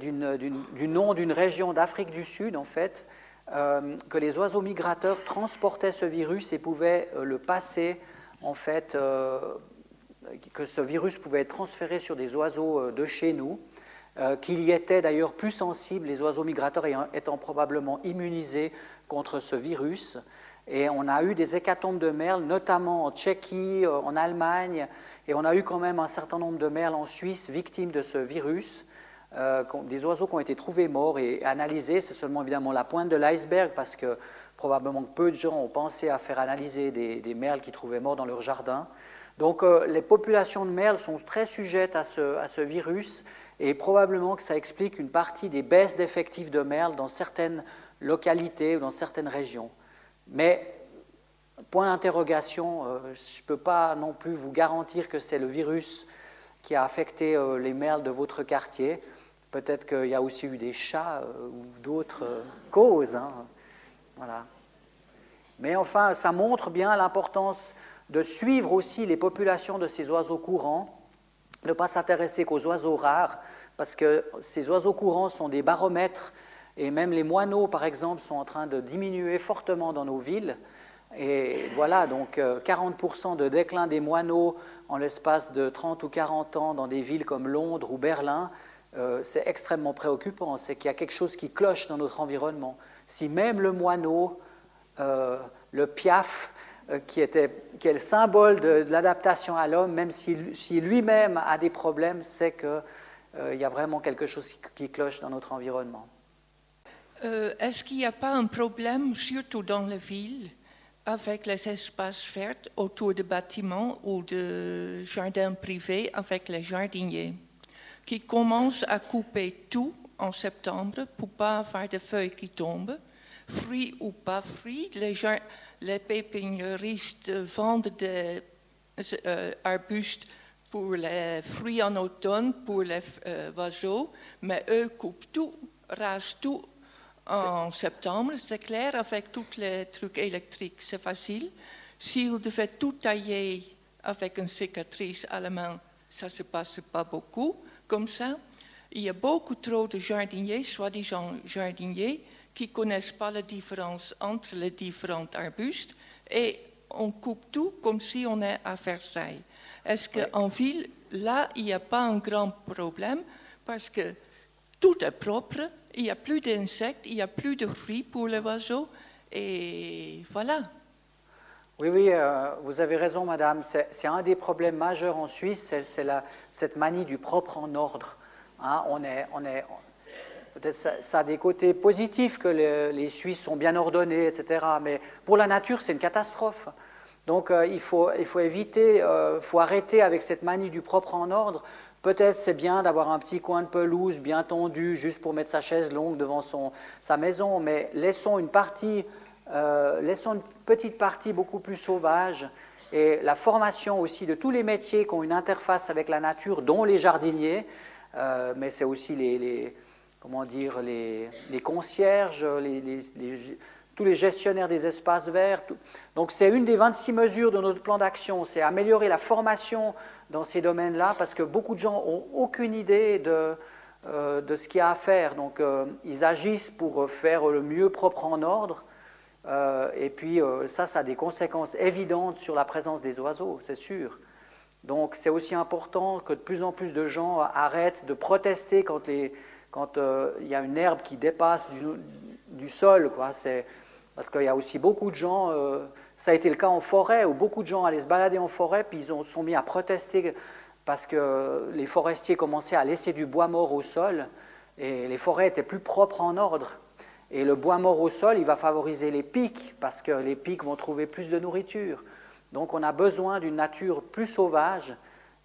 du nom d'une région d'Afrique du Sud en fait, que les oiseaux migrateurs transportaient ce virus et pouvaient le passer en fait que ce virus pouvait être transféré sur des oiseaux euh, de chez nous, euh, qu'il y était d'ailleurs plus sensibles, les oiseaux migrateurs étant probablement immunisés contre ce virus. Et on a eu des hécatombes de merles, notamment en Tchéquie, euh, en Allemagne, et on a eu quand même un certain nombre de merles en Suisse victimes de ce virus. des oiseaux qui ont été trouvés morts et analysés. C'est seulement évidemment la pointe de l'iceberg parce que probablement peu de gens ont pensé à faire analyser des, des merles qui trouvaient morts dans leur jardin. Donc euh, les populations de merles sont très sujettes à ce, virus et probablement que ça explique une partie des baisses d'effectifs de merles dans certaines localités ou dans certaines régions. Mais point d'interrogation. je ne peux pas non plus vous garantir que c'est le virus qui a affecté les merles de votre quartier. Peut-être qu'il y a aussi eu des chats ou d'autres causes. Hein. Voilà. Mais enfin, ça montre bien l'importance de suivre aussi les populations de ces oiseaux courants, ne pas s'intéresser qu'aux oiseaux rares, parce que ces oiseaux courants sont des baromètres, et même les moineaux, par exemple, sont en train de diminuer fortement dans nos villes. Et voilà, donc 40% euh, de déclin des moineaux en l'espace de 30 ou 40 ans dans des villes comme Londres ou Berlin, euh, c'est extrêmement préoccupant. C'est qu'il y a quelque chose qui cloche dans notre environnement. Si même le moineau, euh, le piaf, qui, était, qui est le symbole de, l'adaptation à l'homme, même si, lui-même a des problèmes, c'est qu'il euh, y a vraiment quelque chose qui, cloche dans notre environnement. Euh, est-ce qu'il n'y a pas un problème, surtout dans les villes, avec les espaces verts autour des bâtiments ou de jardins privés avec les jardiniers, qui commencent à couper tout en septembre pour pas avoir de feuilles qui tombent, fruits ou pas fruits, les jardins les pépiniéristes vendent des euh, arbustes pour les fruits en automne, pour les euh, oiseaux, mais eux coupent tout, rasent tout en septembre, c'est clair, avec tous les trucs électriques, c'est facile. S'ils devaient tout tailler avec une cicatrice à la main, ça ne se passe pas beaucoup comme ça. Il y a beaucoup trop de jardiniers, soi-disant jardiniers, qui ne connaissent pas la différence entre les différents arbustes et on coupe tout comme si on est à Versailles. Est-ce qu'en ville, là, il n'y a pas un grand problème parce que tout est propre, il n'y a plus d'insectes, il n'y a plus de fruits pour les oiseaux et voilà. Oui, oui, euh, vous avez raison, madame. C'est un des problèmes majeurs en Suisse, c'est cette manie du propre en ordre. Hein, on, est, on, est, Peut-être ça, ça, a des côtés positifs que les, Suisses sont bien ordonnés, etc. Mais pour la nature, c'est une catastrophe. Donc euh, il, faut, éviter, il euh, faut arrêter avec cette manie du propre en ordre. Peut-être c'est bien d'avoir un petit coin de pelouse bien tondu juste pour mettre sa chaise longue devant son, sa maison, mais laissons une partie, euh, laissons une petite partie beaucoup plus sauvage et la formation aussi de tous les métiers qui ont une interface avec la nature, dont les jardiniers, mais c'est aussi les comment dire, les, concierges, tous les gestionnaires des espaces verts. Donc c'est une des 26 mesures de notre plan d'action, c'est améliorer la formation dans ces domaines-là, parce que beaucoup de gens n'ont aucune idée de, euh, de ce qu'il y a à faire. Donc euh, ils agissent pour faire le mieux propre en ordre. Euh, et puis ça, ça a des conséquences évidentes sur la présence des oiseaux, c'est sûr. Donc c'est aussi important que de plus en plus de gens arrêtent de protester quand les, quand euh, il y a une herbe qui dépasse du, sol. Quoi. Parce qu'il y a aussi beaucoup de gens, euh, ça a été le cas en forêt, où beaucoup de gens allaient se balader en forêt, puis ils ont, sont mis à protester parce que les forestiers commençaient à laisser du bois mort au sol, et les forêts étaient plus propres en ordre. Et le bois mort au sol, il va favoriser les pics, parce que les pics vont trouver plus de nourriture. Donc on a besoin d'une nature plus sauvage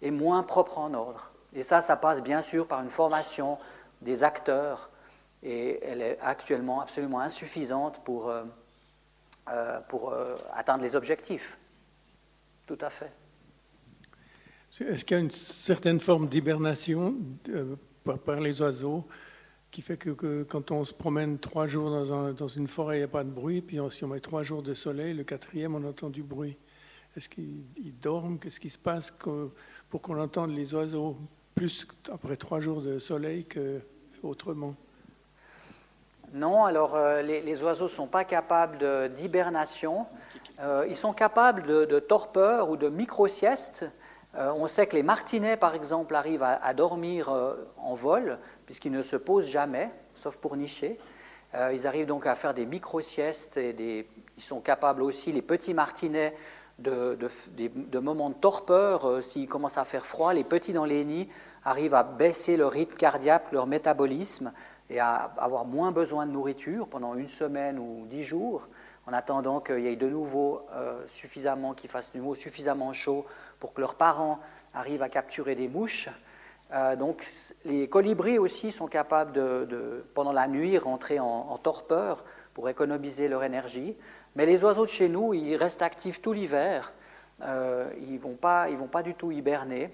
et moins propre en ordre. Et ça, ça passe bien sûr par une formation des acteurs et elle est actuellement absolument insuffisante pour, euh, euh, pour euh, atteindre les objectifs. Tout à fait. Est-ce qu'il y a une certaine forme d'hibernation par, les oiseaux qui fait que, quand on se promène trois jours dans, une forêt, il n'y a pas de bruit, puis si on met trois jours de soleil, le quatrième, on entend du bruit Est-ce qu'ils dorment? Qu'est-ce qui se passe pour qu'on entende les oiseaux plus après trois jours de soleil qu'autrement Non, alors euh, les, oiseaux ne sont pas capables d'hibernation. Euh, ils sont capables de, torpeur ou de micro-sieste. Euh, on sait que les martinets, par exemple, arrivent à, dormir en vol, puisqu'ils ne se posent jamais, sauf pour nicher. ils arrivent donc à faire des micro-siestes et ils sont capables aussi, les petits martinets, de, de, moments de torpeur. S'il commence à faire froid, les petits dans les nids arrivent à baisser leur rythme cardiaque, leur métabolisme, et à avoir moins besoin de nourriture pendant une semaine ou dix jours, en attendant qu'il y ait de nouveau euh, suffisamment, fasse de nouveau suffisamment chaud pour que leurs parents arrivent à capturer des mouches. Euh, donc les colibris aussi sont capables de, pendant la nuit, rentrer en, torpeur pour économiser leur énergie. Mais les oiseaux de chez nous, ils restent actifs tout l'hiver. Euh, ils ne vont, pas, vont pas du tout hiberner.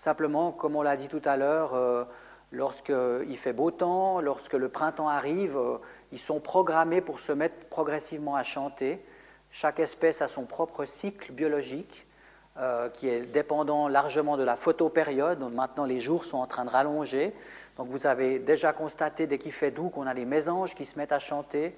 Simplement, comme on l'a dit tout à l'heure, euh, lorsqu'il fait beau temps, lorsque le printemps arrive, euh, ils sont programmés pour se mettre progressivement à chanter. Chaque espèce a son propre cycle biologique qui est dépendant largement de la photopériode. Donc maintenant, les jours sont en train de rallonger. Donc vous avez déjà constaté, dès qu'il fait doux, qu'on a les mésanges qui se mettent à chanter,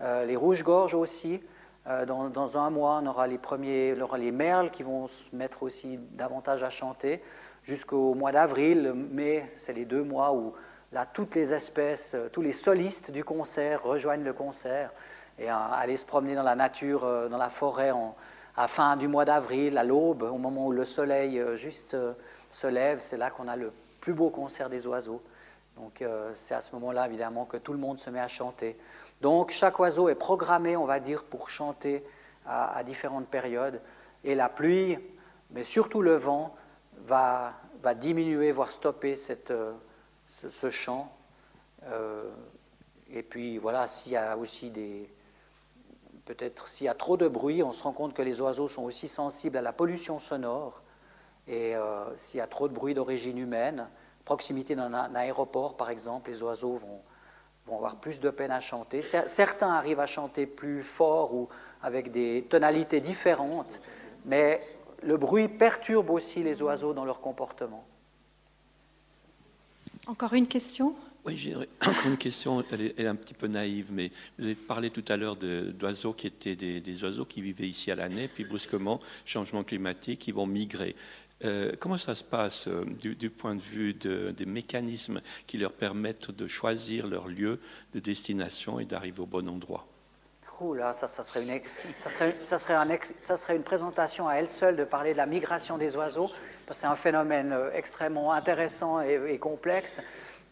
les rouges-gorges aussi. Euh, dans, un mois, on aura les premiers, on aura les merles qui vont se mettre aussi davantage à chanter. Jusqu'au mois d'avril, mai, c'est les deux mois où là, toutes les espèces, euh, tous les solistes du concert rejoignent le concert et euh, aller se promener dans la nature, dans la forêt en, à fin du mois d'avril, à l'aube, au moment où le soleil juste se lève, c'est là qu'on a le plus beau concert des oiseaux. Donc c'est à ce moment-là, évidemment, que tout le monde se met à chanter. Donc chaque oiseau est programmé, on va dire, pour chanter à, différentes périodes. Et la pluie, mais surtout le vent, va, diminuer, voire stopper euh, ce, chant. Euh, et puis voilà, s'il y a aussi des... Peut-être s'il y a trop de bruit, on se rend compte que les oiseaux sont aussi sensibles à la pollution sonore. Et euh, s'il y a trop de bruit d'origine humaine, proximité d'un aéroport par exemple, les oiseaux vont, vont avoir plus de peine à chanter. Certains arrivent à chanter plus fort ou avec des tonalités différentes, mais le bruit perturbe aussi les oiseaux dans leur comportement. Encore une question? Oui, j'ai encore une question, elle est, un petit peu naïve, mais vous avez parlé tout à l'heure d'oiseaux qui étaient des, des, oiseaux qui vivaient ici à l'année, puis brusquement, changement climatique, ils vont migrer. Euh, comment ça se passe euh, du, point de vue des mécanismes qui leur permettent de choisir leur lieu de destination et d'arriver au bon endroit? Ça, serait une, présentation à elle seule de parler de la migration des oiseaux. C'est un phénomène euh, extrêmement intéressant et, complexe.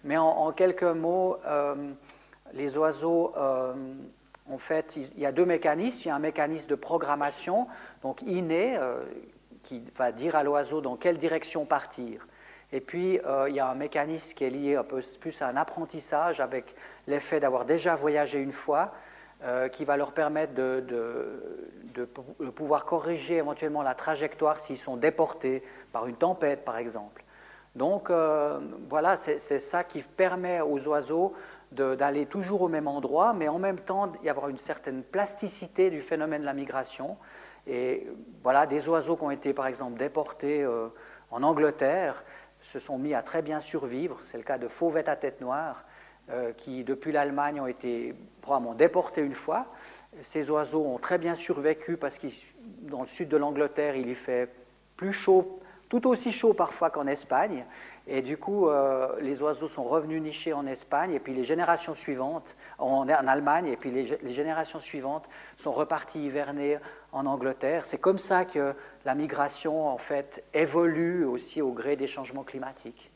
Mais en, quelques mots, les oiseaux, en fait, il y a deux mécanismes. Il y a un mécanisme de programmation, donc inné, qui va dire à l'oiseau dans quelle direction partir. Et puis, euh, il y a un mécanisme qui est lié un peu plus à un apprentissage avec l'effet d'avoir déjà voyagé une fois, euh, qui va leur permettre de, pouvoir corriger éventuellement la trajectoire s'ils sont déportés par une tempête, par exemple. Donc, euh, voilà, c'est ça qui permet aux oiseaux d'aller toujours au même endroit, mais en même temps y avoir une certaine plasticité du phénomène de la migration. Et voilà, des oiseaux qui ont été par exemple déportés euh, en Angleterre se sont mis à très bien survivre. C'est le cas de fauvettes à tête noire qui, depuis l'Allemagne, ont été probablement déportés une fois. Ces oiseaux ont très bien survécu parce que dans le sud de l'Angleterre, il y fait plus chaud, tout aussi chaud parfois qu'en Espagne. Et du coup, euh, les oiseaux sont revenus nicher en Espagne, et puis les générations suivantes, en, Allemagne, et puis les, générations suivantes sont reparties hiverner en Angleterre. C'est comme ça que la migration, en fait, évolue aussi au gré des changements climatiques.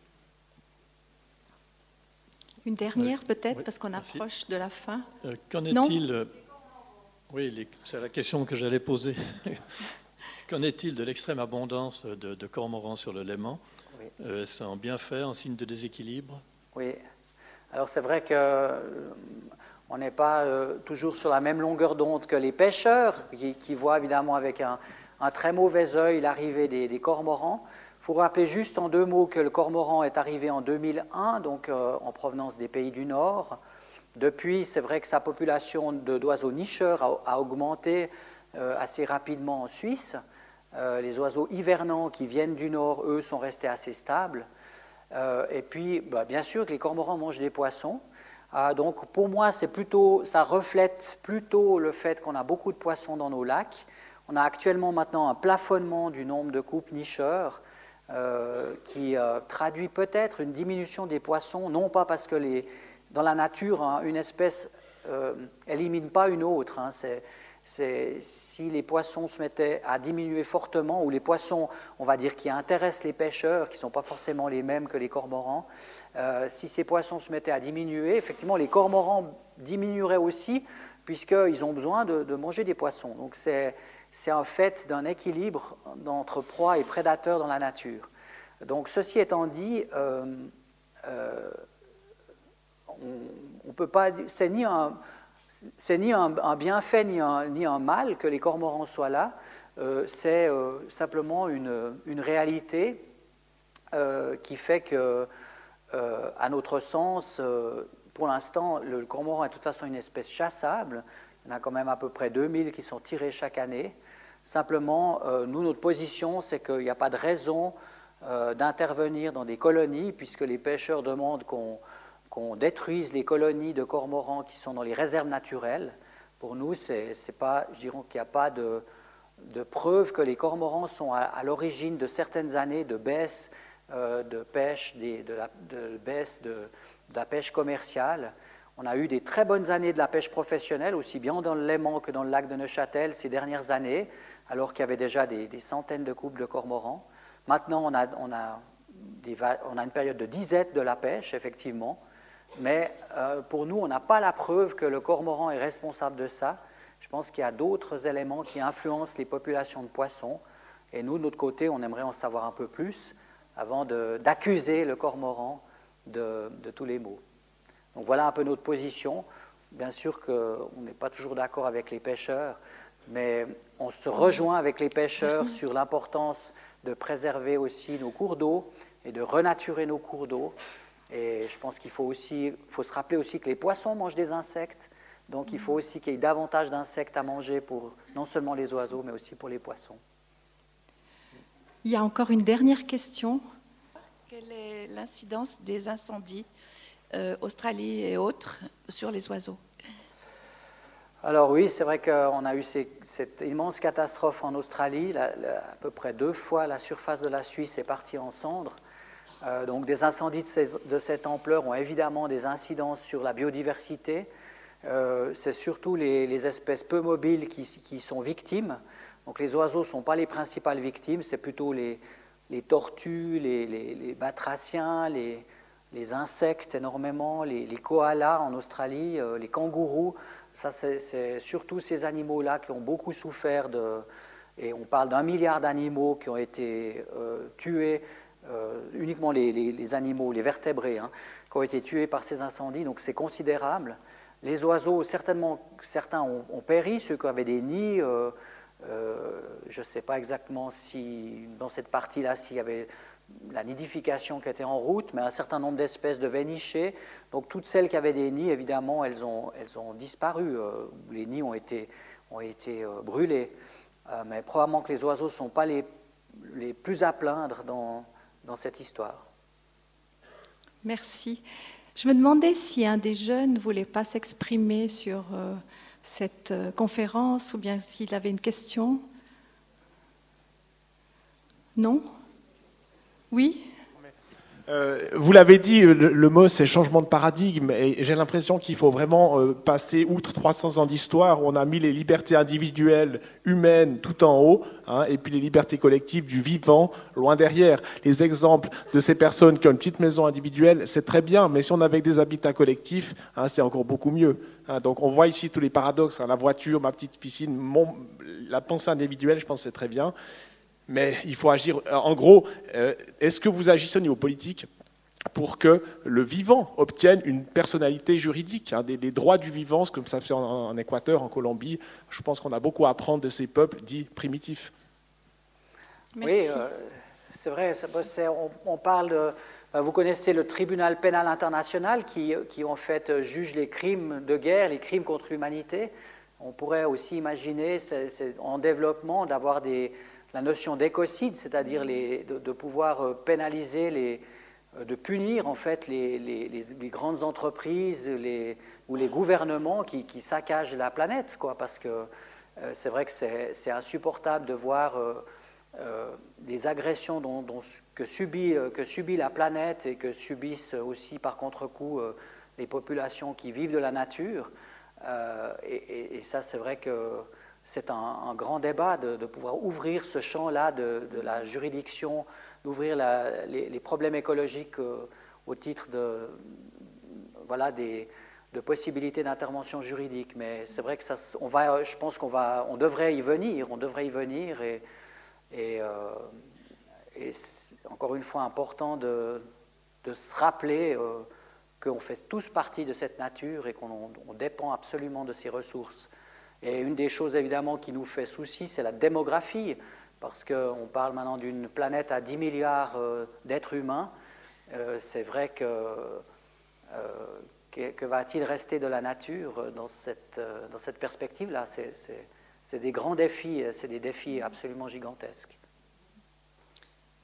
Une dernière peut-être, parce qu'on approche de la fin. Euh, qu'en est-il euh, Oui, c'est la question que j'allais poser. Qu'en est-il de l'extrême abondance de, de cormorans sur le Léman? Euh, c'est un bienfait, un signe de déséquilibre? Oui. Alors c'est vrai que euh, on n'est pas euh, toujours sur la même longueur d'onde que les pêcheurs, qui, voient évidemment avec un, très mauvais œil l'arrivée des, cormorans. Il faut rappeler juste en deux mots que le cormoran est arrivé en 2001, donc en provenance des pays du Nord. Depuis, c'est vrai que sa population d'oiseaux nicheurs a augmenté assez rapidement en Suisse. Euh, les oiseaux hivernants qui viennent du nord, eux, sont restés assez stables. Euh, et puis, bah, bien sûr que les cormorans mangent des poissons. Donc, pour moi, plutôt, ça reflète plutôt le fait qu'on a beaucoup de poissons dans nos lacs. On a actuellement maintenant un plafonnement du nombre de coupes nicheurs euh, qui traduit peut-être une diminution des poissons, non pas parce que les, dans la nature, hein, une espèce élimine pas une autre. Hein, c'est si les poissons se mettaient à diminuer fortement, ou les poissons, on va dire, qui intéressent les pêcheurs, qui ne sont pas forcément les mêmes que les cormorans, euh, si ces poissons se mettaient à diminuer, effectivement, les cormorans diminueraient aussi, puisqu'ils ont besoin de, manger des poissons. Donc c'est un fait d'un équilibre entre proie et prédateur dans la nature. Donc ceci étant dit, euh, euh, on c'est ni un c'est bienfait ni un, mal que les cormorans soient là. c'est simplement une, réalité qui fait que, à notre sens, pour l'instant, le cormoran est de toute façon une espèce chassable. Il y en a quand même à peu près 2000 qui sont tirés chaque année. Simplement, euh, nous, notre position, c'est qu'il n'y a pas de raison euh, d'intervenir dans des colonies, puisque les pêcheurs demandent qu'on détruise les colonies de cormorans qui sont dans les réserves naturelles. Pour nous, c'est pas, je dirais qu'il n'y a pas de, de preuve que les cormorans sont à, l'origine de certaines années de baisse euh, de pêche, de, la, baisse de, de la pêche commerciale. On a eu des très bonnes années de la pêche professionnelle, aussi bien dans le Léman que dans le lac de Neuchâtel ces dernières années, alors qu'il y avait déjà des, centaines de couples de cormorans. Maintenant, on a, une période de disette de la pêche, effectivement, mais euh, pour nous, on n'a pas la preuve que le cormoran est responsable de ça. Je pense qu'il y a d'autres éléments qui influencent les populations de poissons, et nous, de notre côté, on aimerait en savoir un peu plus avant d'accuser le cormoran de, tous les mots. Donc voilà un peu notre position. Bien sûr qu'on n'est pas toujours d'accord avec les pêcheurs, mais on se rejoint avec les pêcheurs sur l'importance de préserver aussi nos cours d'eau et de renaturer nos cours d'eau. Et je pense qu'il faut aussi, faut se rappeler aussi que les poissons mangent des insectes, donc il faut aussi qu'il y ait davantage d'insectes à manger pour non seulement les oiseaux, mais aussi pour les poissons. Il y a encore une dernière question quelle est l'incidence des incendies, euh, Australie et autres, sur les oiseaux? Alors oui, c'est vrai qu'on a eu cette immense catastrophe en Australie. à peu près deux fois, la surface de la Suisse est partie en cendres. Euh, donc des incendies de, cette ampleur ont évidemment des incidences sur la biodiversité. Euh, c'est surtout les, espèces peu mobiles qui, sont victimes. Donc les oiseaux ne sont pas les principales victimes, c'est plutôt les, les tortues, les, batraciens, les, insectes énormément, les, koalas en Australie, euh, les kangourous. Ça, c'est surtout ces animaux-là qui ont beaucoup souffert de. Et on parle d'un milliard d'animaux qui ont été euh, tués, euh, uniquement les, animaux, les vertébrés, hein, qui ont été tués par ces incendies. Donc c'est considérable. Les oiseaux, certainement, certains ont, péri, ceux qui avaient des nids. Euh, je ne sais pas exactement si dans cette partie-là, s'il y avait la nidification qui était en route, mais un certain nombre d'espèces devaient nicher. Donc toutes celles qui avaient des nids, évidemment, elles ont, elles ont disparu. Euh, les nids ont été, ont été euh, brûlés. mais probablement que les oiseaux ne sont pas les, les plus à plaindre dans, dans cette histoire. Merci. Je me demandais si un des jeunes ne voulait pas s'exprimer sur cette euh, conférence ou bien s'il avait une question Non? Oui euh, vous l'avez dit, le, mot c'est changement de paradigme et j'ai l'impression qu'il faut vraiment euh, passer outre 300 ans d'histoire où on a mis les libertés individuelles humaines tout en haut hein, et puis les libertés collectives du vivant loin derrière. Les exemples de ces personnes qui ont une petite maison individuelle, c'est très bien, mais si on avait des habitats collectifs, hein, c'est encore beaucoup mieux. Hein. donc on voit ici tous les paradoxes, la voiture, ma petite piscine, la pensée individuelle, je pense c'est très bien. Mais il faut agir. Euh, en gros, euh, est-ce que vous agissez au niveau politique pour que le vivant obtienne une personnalité juridique, hein, des, droits du vivant, comme ça fait en, Équateur, en Colombie? Je pense qu'on a beaucoup à apprendre de ces peuples dits primitifs. Oui, euh, c'est vrai. On, parle de, vous connaissez le tribunal pénal international qui, qui, en fait, juge les crimes de guerre, les crimes contre l'humanité. On pourrait aussi imaginer, en développement, d'avoir des, la notion d'écocide, c'est-à-dire de, pouvoir euh, pénaliser, euh, de punir en fait les, grandes entreprises ou les gouvernements qui, saccagent la planète, quoi, parce que euh, c'est vrai que c'est insupportable de voir les agressions que, subit, la planète et que subissent aussi par contre-coup les populations qui vivent de la nature. et, ça, c'est vrai que c'est un, grand débat de, pouvoir ouvrir ce champ-là de, la juridiction, d'ouvrir les, problèmes écologiques euh, au titre de, voilà, des, de possibilités d'intervention juridique. Mais c'est vrai que ça, on va, je pense qu'on va, on devrait y venir, on devrait y venir, et, euh, encore une fois important de, se rappeler euh, qu'on fait tous partie de cette nature et qu'on dépend absolument de ces ressources. Et une des choses évidemment qui nous fait souci, c'est la démographie, parce qu'on parle maintenant d'une planète à 10 milliards euh, d'êtres humains. Euh, c'est vrai que, euh, que, va-t-il rester de la nature dans cette, dans cette perspective-là? C'est, des grands défis, c'est des défis absolument gigantesques.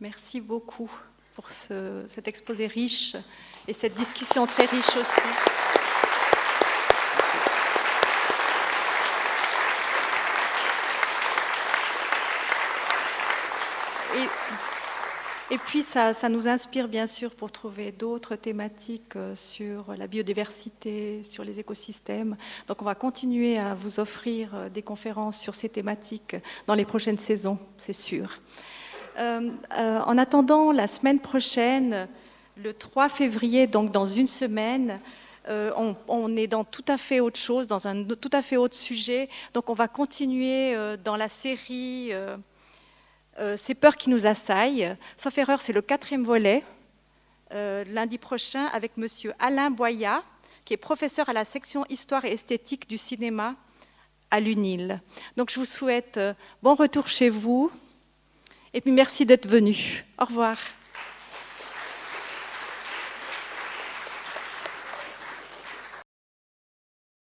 Merci beaucoup pour ce, cet exposé riche et cette discussion très riche aussi. Et, puis ça, nous inspire bien sûr pour trouver d'autres thématiques euh, sur la biodiversité, sur les écosystèmes. Donc on va continuer à vous offrir euh, des conférences sur ces thématiques dans les prochaines saisons, c'est sûr. Euh, en attendant la semaine prochaine, le 3 février, donc dans une semaine, on, est dans tout à fait autre chose, dans un tout à fait autre sujet. Donc on va continuer dans la série euh, ces peurs qui nous assaillent. Sauf erreur, c'est le quatrième volet, euh, lundi prochain, avec M. Alain Boyat, qui est professeur à la section Histoire et esthétique du cinéma à l'UNIL. Donc je vous souhaite euh, bon retour chez vous et puis merci d'être venu. Au revoir.